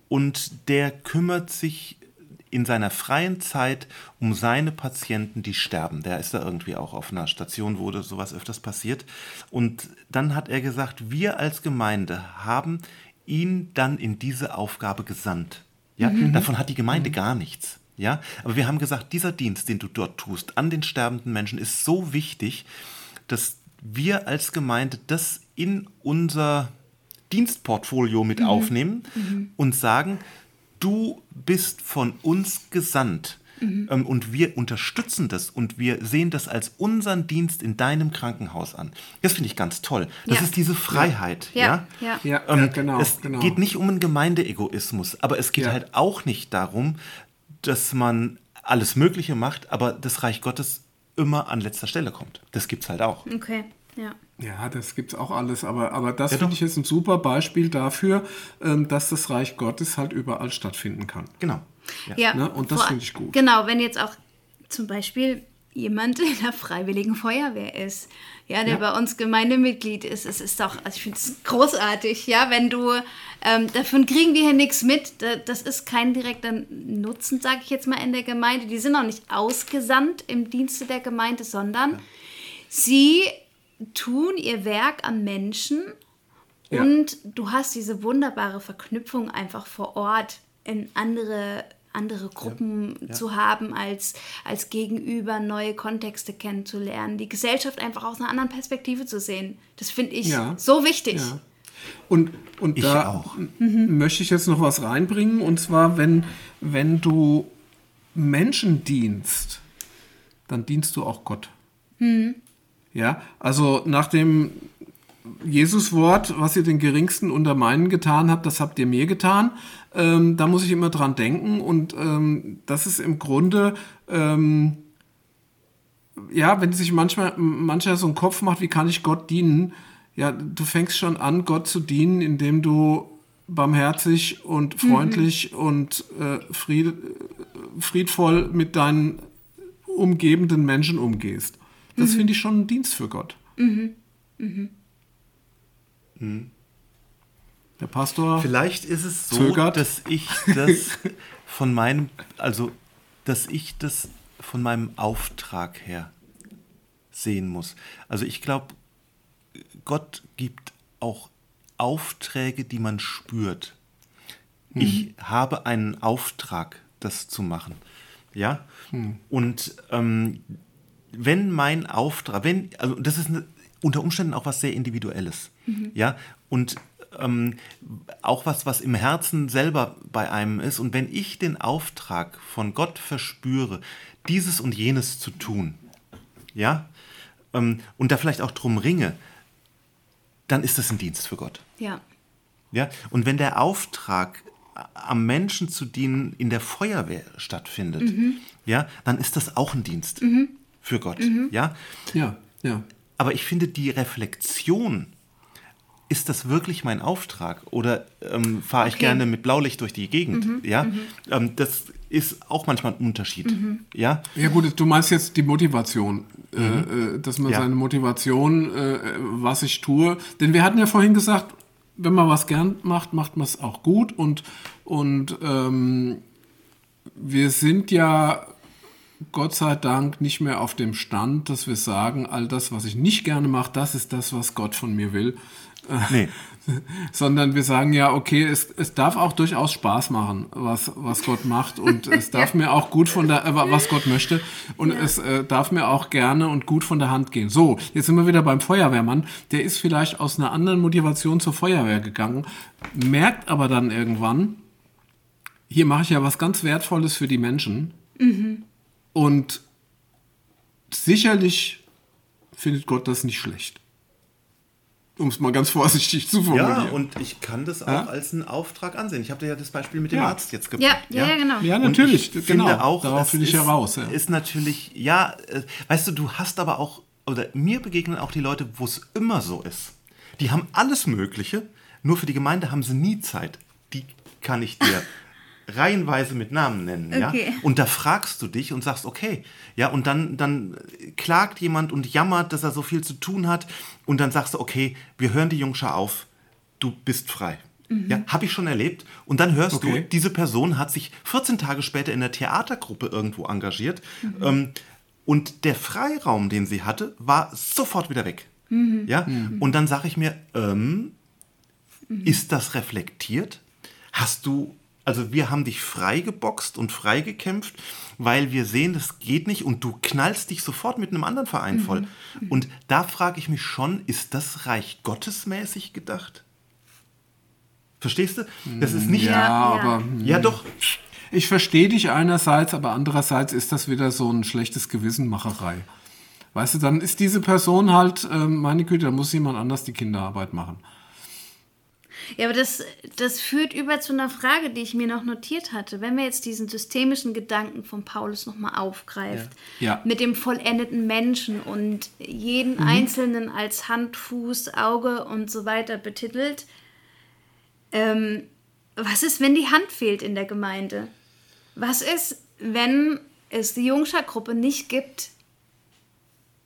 und der kümmert sich in seiner freien Zeit um seine Patienten, die sterben. Der ist da irgendwie auch auf einer Station, wo sowas öfters passiert. Und dann hat er gesagt, wir als Gemeinde haben ihn dann in diese Aufgabe gesandt. Ja, mhm. davon hat die Gemeinde mhm. gar nichts. Ja, aber wir haben gesagt, dieser Dienst, den du dort tust, an den sterbenden Menschen, ist so wichtig, dass wir als Gemeinde das in unser Dienstportfolio mit mhm. aufnehmen mhm. und sagen, du bist von uns gesandt. Mhm. Ähm, und wir unterstützen das und wir sehen das als unseren Dienst in deinem Krankenhaus an. Das finde ich ganz toll. Das ja. ist diese Freiheit. Ja, ja. ja. ja ähm, genau, es genau. geht nicht um einen Gemeindeegoismus, aber es geht halt auch nicht darum, dass man alles Mögliche macht, aber das Reich Gottes immer an letzter Stelle kommt. Das gibt es halt auch. Okay, ja. Ja, das gibt es auch alles, aber, aber das ja, finde ich jetzt ein super Beispiel dafür, ähm, dass das Reich Gottes halt überall stattfinden kann. Genau. Ja, ja ne? und das finde ich gut. Genau, wenn jetzt auch zum Beispiel jemand in der Freiwilligen Feuerwehr ist, ja, der ja. bei uns Gemeindemitglied ist. Es ist doch, also ich finde es großartig, ja, wenn du, ähm, davon kriegen wir hier nichts mit. Das ist kein direkter Nutzen, sage ich jetzt mal, in der Gemeinde. Die sind auch nicht ausgesandt im Dienste der Gemeinde, sondern ja. sie tun ihr Werk an Menschen ja. und du hast diese wunderbare Verknüpfung einfach vor Ort in andere andere Gruppen ja, ja. zu haben, als, als Gegenüber neue Kontexte kennenzulernen, die Gesellschaft einfach aus einer anderen Perspektive zu sehen. Das finde ich ja. so wichtig. Und, und da auch. möchte ich jetzt noch was reinbringen, und zwar, wenn, wenn du Menschen dienst, dann dienst du auch Gott. Mhm. Ja, also nach dem Jesus-Wort, was ihr den Geringsten unter meinen getan habt, das habt ihr mir getan. Ähm, da muss ich immer dran denken und ähm, das ist im Grunde, ähm, ja, wenn sich manchmal mancher so einen Kopf macht, wie kann ich Gott dienen? Ja, du fängst schon an, Gott zu dienen, indem du barmherzig und freundlich mhm. und äh, fried, friedvoll mit deinen umgebenden Menschen umgehst. Das mhm. finde ich schon ein Dienst für Gott. Mhm. Mhm. mhm. Der Pastor. Vielleicht ist es so, zögert. dass ich das von meinem, also dass ich das von meinem Auftrag her sehen muss. Also ich glaube, Gott gibt auch Aufträge, die man spürt. Mhm. Ich habe einen Auftrag, das zu machen. Ja? Mhm. Und ähm, wenn mein Auftrag, wenn, also das ist eine, unter Umständen auch was sehr Individuelles. Mhm. Ja, und ähm, auch was, was im Herzen selber bei einem ist. Und wenn ich den Auftrag von Gott verspüre, dieses und jenes zu tun, ja, ähm, und da vielleicht auch drum ringe, dann ist das ein Dienst für Gott. Ja. Ja, und wenn der Auftrag am Menschen zu dienen in der Feuerwehr stattfindet, mhm. ja, dann ist das auch ein Dienst. Mhm für Gott. Mhm. Ja? ja, ja. Aber ich finde die Reflexion, ist das wirklich mein Auftrag oder ähm, fahre ich okay. gerne mit Blaulicht durch die Gegend? Mhm. Ja, mhm. Ähm, das ist auch manchmal ein Unterschied. Mhm. Ja? ja, gut, du meinst jetzt die Motivation, äh, mhm. äh, dass man ja. seine Motivation, äh, was ich tue, denn wir hatten ja vorhin gesagt, wenn man was gern macht, macht man es auch gut und, und ähm, wir sind ja Gott sei Dank nicht mehr auf dem Stand, dass wir sagen, all das, was ich nicht gerne mache, das ist das, was Gott von mir will. Nee. Sondern wir sagen ja, okay, es, es darf auch durchaus Spaß machen, was, was Gott macht. Und es darf ja. mir auch gut von der, äh, was Gott möchte. Und ja. es äh, darf mir auch gerne und gut von der Hand gehen. So, jetzt sind wir wieder beim Feuerwehrmann. Der ist vielleicht aus einer anderen Motivation zur Feuerwehr gegangen, merkt aber dann irgendwann, hier mache ich ja was ganz Wertvolles für die Menschen. Mhm. Und sicherlich findet Gott das nicht schlecht. Um es mal ganz vorsichtig zu formulieren. Ja, und ich kann das auch ja? als einen Auftrag ansehen. Ich habe dir ja das Beispiel mit dem ja. Arzt jetzt gebracht. Ja, ja, ja, genau. Ja, natürlich. Und ich genau. finde auch, darauf will ich ist, heraus. Ja. Ist natürlich, ja, äh, weißt du, du hast aber auch, oder mir begegnen auch die Leute, wo es immer so ist. Die haben alles Mögliche, Nur für die Gemeinde haben sie nie Zeit. Die kann ich dir reihenweise mit Namen nennen, Okay. ja. Und da fragst du dich und sagst, okay, ja, und dann, dann klagt jemand und jammert, dass er so viel zu tun hat. Und dann sagst du, okay, wir hören die Jungschar auf, du bist frei. Ja, habe ich schon erlebt. Und dann hörst du, Okay. diese Person hat sich 14 Tage später in der Theatergruppe irgendwo engagiert. Ähm, und der Freiraum, den sie hatte, war sofort wieder weg. Ja? Und dann sage ich mir, ähm, ist das reflektiert? Hast du, also wir haben dich freigeboxt und freigekämpft, weil wir sehen, das geht nicht und du knallst dich sofort mit einem anderen Verein voll. Und da frage ich mich schon, ist das Reich Gottesmäßig gedacht? Verstehst du? Das ist nicht. Ja, Ja, aber Ja, doch. ich verstehe dich einerseits, aber andererseits ist das wieder so ein schlechtes Gewissenmacherei. Weißt du, dann ist diese Person halt, ähm, meine Güte, da muss jemand anders die Kinderarbeit machen. Ja, aber das, das führt über zu einer Frage, die ich mir noch notiert hatte. Wenn wir jetzt diesen systemischen Gedanken von Paulus nochmal aufgreift, Ja. Ja. mit dem vollendeten Menschen und jeden Einzelnen als Hand, Fuß, Auge und so weiter betitelt, ähm, was ist, wenn die Hand fehlt in der Gemeinde? Was ist, wenn es die Jungschar-Gruppe nicht gibt?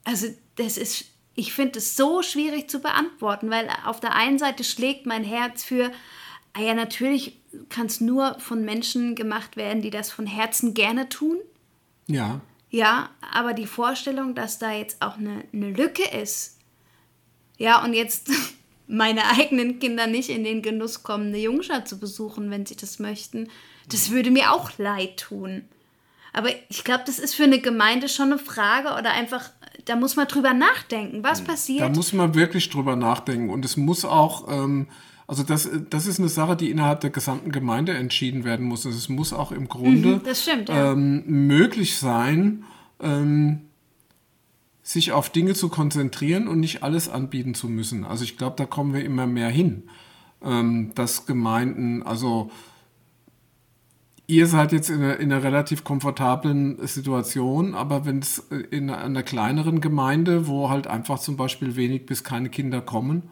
Also, das ist, ich finde es so schwierig zu beantworten, weil auf der einen Seite schlägt mein Herz für, ah ja, natürlich kann es nur von Menschen gemacht werden, die das von Herzen gerne tun. Ja. Ja, aber die Vorstellung, dass da jetzt auch eine, eine Lücke ist, ja, und jetzt meine eigenen Kinder nicht in den Genuss kommen, eine Jungschar zu besuchen, wenn sie das möchten, das würde mir auch leid tun. Aber ich glaube, das ist für eine Gemeinde schon eine Frage oder einfach, da muss man drüber nachdenken. Was Da passiert? muss man wirklich drüber nachdenken. Und es muss auch, ähm, also das, das ist eine Sache, die innerhalb der gesamten Gemeinde entschieden werden muss. Also es muss auch im Grunde das stimmt, ja. ähm, möglich sein, ähm, sich auf Dinge zu konzentrieren und nicht alles anbieten zu müssen. Also ich glaube, da kommen wir immer mehr hin, ähm, dass Gemeinden, also ihr seid jetzt in einer, in einer relativ komfortablen Situation, aber wenn es in einer, einer kleineren Gemeinde, wo halt einfach zum Beispiel wenig bis keine Kinder kommen,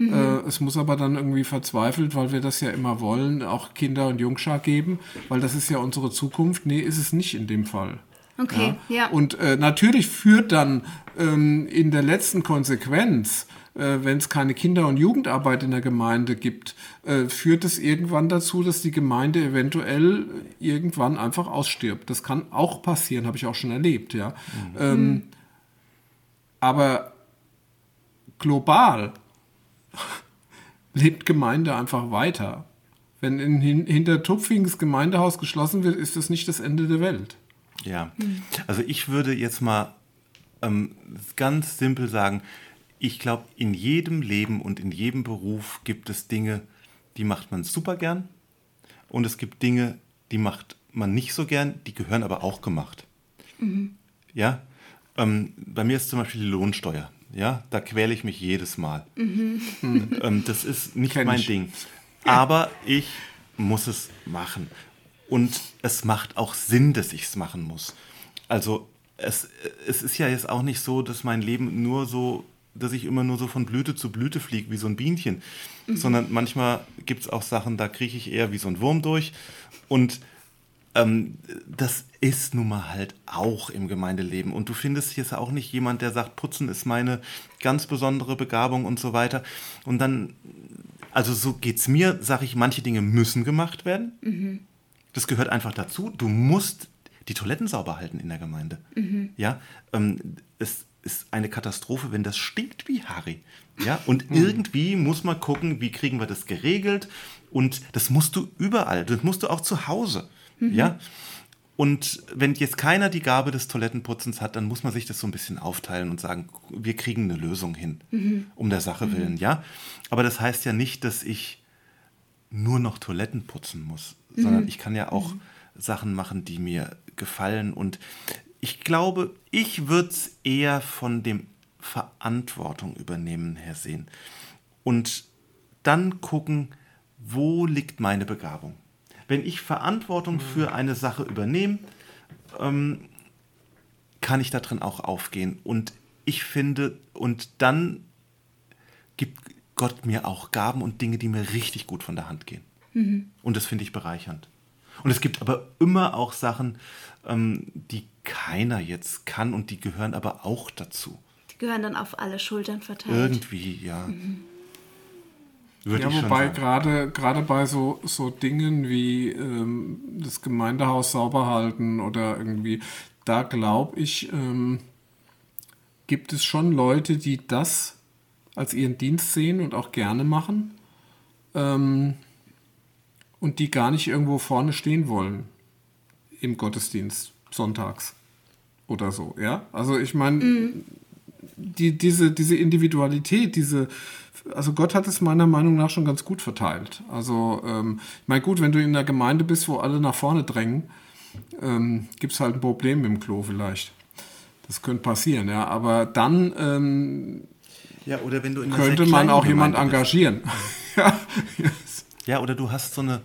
äh, es muss aber dann irgendwie verzweifelt, weil wir das ja immer wollen, auch Kinder und Jungschar geben, weil das ist ja unsere Zukunft. Nee, ist es nicht in dem Fall. Okay, ja. Und äh, natürlich führt dann ähm, in der letzten Konsequenz, äh, wenn es keine Kinder- und Jugendarbeit in der Gemeinde gibt, äh, führt es irgendwann dazu, dass die Gemeinde eventuell irgendwann einfach ausstirbt. Das kann auch passieren, habe ich auch schon erlebt, ja. Ähm, aber global lebt Gemeinde einfach weiter. Wenn in das Gemeindehaus geschlossen wird, ist das nicht das Ende der Welt. Ja, also ich würde jetzt mal ähm, ganz simpel sagen, ich glaube, in jedem Leben und in jedem Beruf gibt es Dinge, die macht man super gern und es gibt Dinge, die macht man nicht so gern, die gehören aber auch gemacht. Ja, ähm, bei mir ist zum Beispiel die Lohnsteuer. Ja, da quäle ich mich jedes Mal. Ähm, das ist nicht Kenn mein ich. Ding. Aber ich muss es machen. Und es macht auch Sinn, dass ich es machen muss. Also es, es ist ja jetzt auch nicht so, dass mein Leben nur so, dass ich immer nur so von Blüte zu Blüte fliege wie so ein Bienchen. Sondern manchmal gibt es auch Sachen, da kriege ich eher wie so ein Wurm durch. Und ähm, das ist nun mal halt auch im Gemeindeleben. Und du findest jetzt auch nicht jemand, der sagt, Putzen ist meine ganz besondere Begabung und so weiter. Und dann, also so geht es mir, sage ich, manche Dinge müssen gemacht werden. Das gehört einfach dazu. Du musst die Toiletten sauber halten in der Gemeinde. Ja, ähm, es ist eine Katastrophe, wenn das stinkt wie Harry. Ja, und irgendwie muss man gucken, wie kriegen wir das geregelt. Und das musst du überall. Das musst du auch zu Hause. Ja. Und wenn jetzt keiner die Gabe des Toilettenputzens hat, dann muss man sich das so ein bisschen aufteilen und sagen, wir kriegen eine Lösung hin, um der Sache willen, ja. Aber das heißt ja nicht, dass ich nur noch Toiletten putzen muss, sondern ich kann ja auch Sachen machen, die mir gefallen. Und ich glaube, ich würde es eher von dem Verantwortung übernehmen her sehen. Und dann gucken, wo liegt meine Begabung. Wenn ich Verantwortung für eine Sache übernehme, ähm, kann ich da drin auch aufgehen. Und ich finde, und dann gibt, Gott mir auch Gaben und Dinge, die mir richtig gut von der Hand gehen. Und das finde ich bereichernd. Und es gibt aber immer auch Sachen, ähm, die keiner jetzt kann und die gehören aber auch dazu. Die gehören dann auf alle Schultern verteilt. Irgendwie, ja. Würde Ja, wobei gerade gerade bei so, so Dingen wie ähm, das Gemeindehaus sauber halten oder irgendwie, da glaube ich, ähm, gibt es schon Leute, die das als ihren Dienst sehen und auch gerne machen ähm, und die gar nicht irgendwo vorne stehen wollen im Gottesdienst sonntags oder so, ja? Also ich meine, die, diese, diese Individualität, diese, also Gott hat es meiner Meinung nach schon ganz gut verteilt. Also, ähm, ich meine, gut, wenn du in einer Gemeinde bist, wo alle nach vorne drängen, ähm, gibt es halt ein Problem mit dem Klo vielleicht. Das könnte passieren, ja. Aber dann ähm, Ja, oder wenn du in könnte man auch jemand Gemeinde bist. engagieren. ja. Ja, oder du hast so eine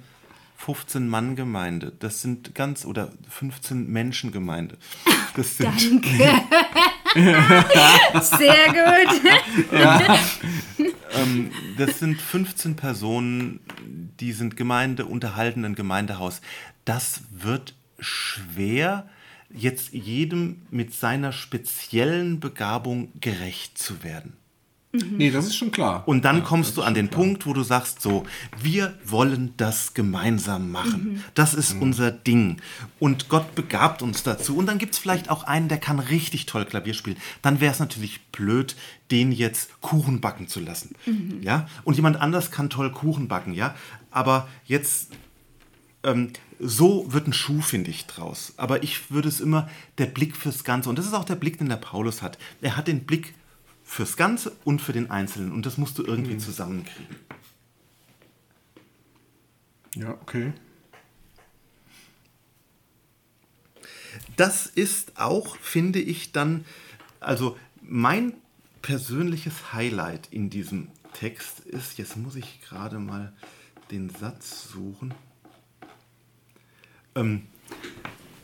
15-Mann-Gemeinde. Das sind ganz, oder 15-Menschen-Gemeinde. Das sind, Danke. Sehr gut. ähm, das sind 15 Personen, die sind Gemeinde, unterhalten ein Gemeindehaus. Das wird schwer, jetzt jedem mit seiner speziellen Begabung gerecht zu werden. Nee, das ist schon klar. Und dann kommst du an den Punkt, wo du sagst so, wir wollen das gemeinsam machen. Das ist unser Ding. Und Gott begabt uns dazu. Und dann gibt es vielleicht auch einen, der kann richtig toll Klavier spielen. Dann wäre es natürlich blöd, den jetzt Kuchen backen zu lassen. Ja? Und jemand anders kann toll Kuchen backen, ja. Aber jetzt ähm, so wird ein Schuh, finde ich, draus. Aber ich würde es immer der Blick fürs Ganze, und das ist auch der Blick, den der Paulus hat. Er hat den Blick fürs Ganze und für den Einzelnen. Und das musst du irgendwie zusammenkriegen. Ja, okay. Das ist auch, finde ich, dann, also mein persönliches Highlight in diesem Text ist, jetzt muss ich gerade mal den Satz suchen, ähm,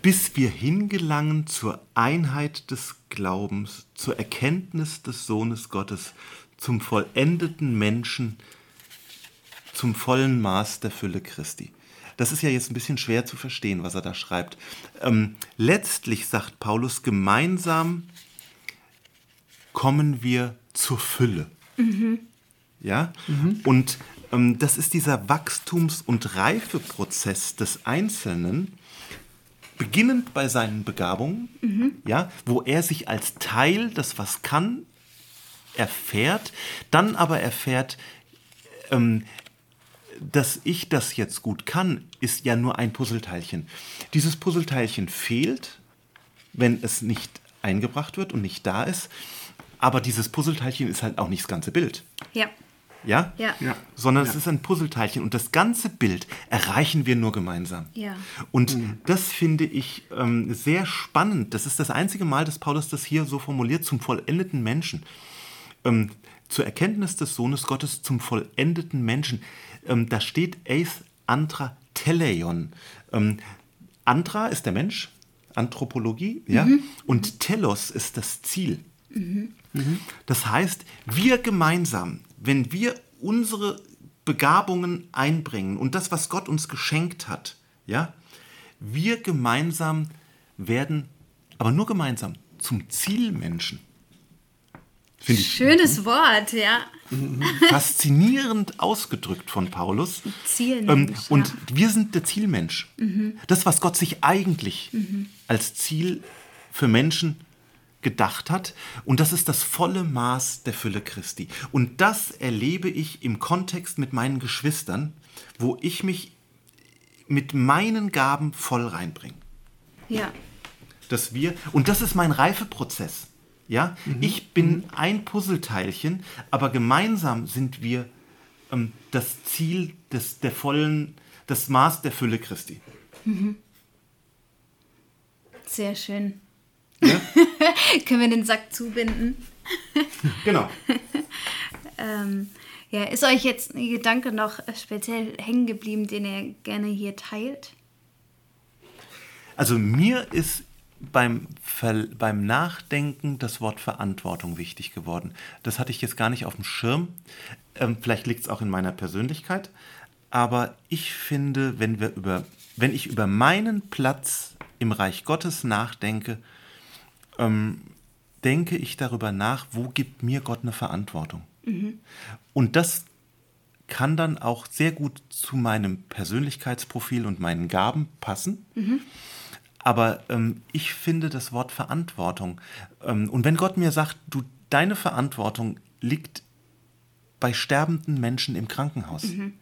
bis wir hingelangen zur Einheit des Glaubens, zur Erkenntnis des Sohnes Gottes, zum vollendeten Menschen, zum vollen Maß der Fülle Christi. Das ist ja jetzt ein bisschen schwer zu verstehen, was er da schreibt. Ähm, letztlich sagt Paulus, gemeinsam kommen wir zur Fülle. Ja? Und ähm, das ist dieser Wachstums- und Reifeprozess des Einzelnen, beginnend bei seinen Begabungen, ja, wo er sich als Teil des, was kann, erfährt, dann aber erfährt, ähm, dass ich das jetzt gut kann, ist ja nur ein Puzzleteilchen. Dieses Puzzleteilchen fehlt, wenn es nicht eingebracht wird und nicht da ist. Aber dieses Puzzleteilchen ist halt auch nicht das ganze Bild. Ja. Ja? Ja. Ja. Sondern es ist ein Puzzleteilchen und das ganze Bild erreichen wir nur gemeinsam. Ja. Und das finde ich ähm, sehr spannend. Das ist das einzige Mal, dass Paulus das hier so formuliert, zum vollendeten Menschen. Ähm, zur Erkenntnis des Sohnes Gottes zum vollendeten Menschen. Ähm, da steht Eis Antra Teleion. Ähm, Antra ist der Mensch, Anthropologie, ja, und Telos ist das Ziel. Das heißt, wir gemeinsam, wenn wir unsere Begabungen einbringen und das, was Gott uns geschenkt hat, ja, wir gemeinsam werden, aber nur gemeinsam, zum Zielmenschen. Ich Schönes Wort, ja. faszinierend ausgedrückt von Paulus. Zielmensch, Ähm, und ja. wir sind der Zielmensch. Das, was Gott sich eigentlich als Ziel für Menschen gedacht hat. Und das ist das volle Maß der Fülle Christi. Und das erlebe ich im Kontext mit meinen Geschwistern, wo ich mich mit meinen Gaben voll reinbringe Ja. dass wir, und das ist mein Reifeprozess. Ja, ich bin ein Puzzleteilchen, aber gemeinsam sind wir ähm, das Ziel des, der vollen, das Maß der Fülle Christi. Sehr schön. Ja? Können wir den Sack zubinden? genau. Ähm, ja, ist euch jetzt ein Gedanke noch speziell hängen geblieben, den ihr gerne hier teilt? Also mir ist beim, Ver beim Nachdenken das Wort Verantwortung wichtig geworden. Das hatte ich jetzt gar nicht auf dem Schirm. Ähm, vielleicht liegt es auch in meiner Persönlichkeit. Aber ich finde, wenn, wir über, wenn ich über meinen Platz im Reich Gottes nachdenke, ähm, denke ich darüber nach, wo gibt mir Gott eine Verantwortung. Mhm. Und das kann dann auch sehr gut zu meinem Persönlichkeitsprofil und meinen Gaben passen. Mhm. Aber ähm, ich finde das Wort Verantwortung. Ähm, und wenn Gott mir sagt, du, deine Verantwortung liegt bei sterbenden Menschen im Krankenhaus. Mhm.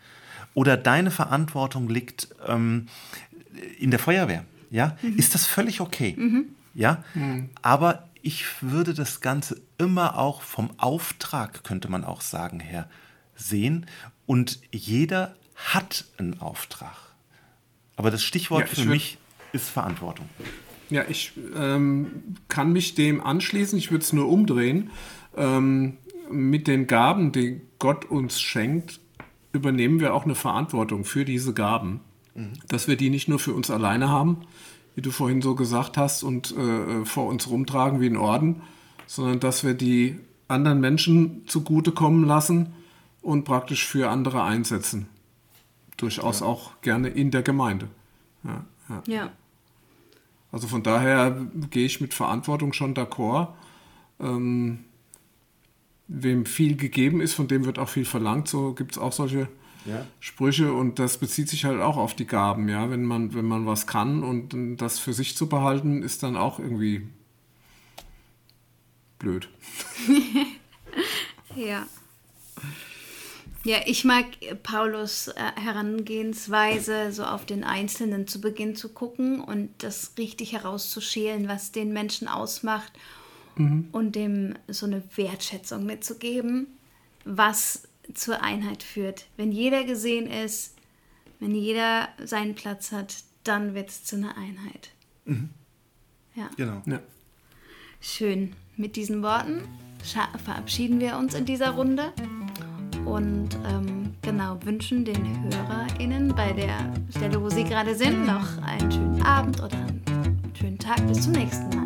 Oder deine Verantwortung liegt ähm, in der Feuerwehr. Ja, mhm. ist das völlig okay. Ja, mhm. aber ich würde das Ganze immer auch vom Auftrag, könnte man auch sagen, her sehen. Und jeder hat einen Auftrag. Aber das Stichwort ja, für mich ist Verantwortung. Ja, ich ähm, kann mich dem anschließen. Ich würde es nur umdrehen. Ähm, mit den Gaben, die Gott uns schenkt, übernehmen wir auch eine Verantwortung für diese Gaben. Mhm. Dass wir die nicht nur für uns alleine haben, wie du vorhin so gesagt hast, und äh, vor uns rumtragen wie ein Orden, sondern dass wir die anderen Menschen zugutekommen lassen und praktisch für andere einsetzen. Durchaus ja. auch gerne in der Gemeinde. Ja, ja. ja. Also von daher gehe ich mit Verantwortung schon d'accord. Ähm, wem viel gegeben ist, von dem wird auch viel verlangt. So gibt es auch solche ja. Sprüche und das bezieht sich halt auch auf die Gaben. Ja? Wenn, man, wenn man was kann und das für sich zu behalten, ist dann auch irgendwie blöd. ja. Ja, ich mag Paulus äh, Herangehensweise, so auf den Einzelnen zu Beginn zu gucken und das richtig herauszuschälen, was den Menschen ausmacht mhm. und dem so eine Wertschätzung mitzugeben, was zur Einheit führt. Wenn jeder gesehen ist, wenn jeder seinen Platz hat, dann wird es zu einer Einheit. Mhm. Ja. Genau. Ja. Schön. Mit diesen Worten verabschieden wir uns in dieser Runde und ähm, genau wünschen den HörerInnen bei der Stelle, wo sie gerade sind, noch einen schönen Abend oder einen schönen Tag. Bis zum nächsten Mal.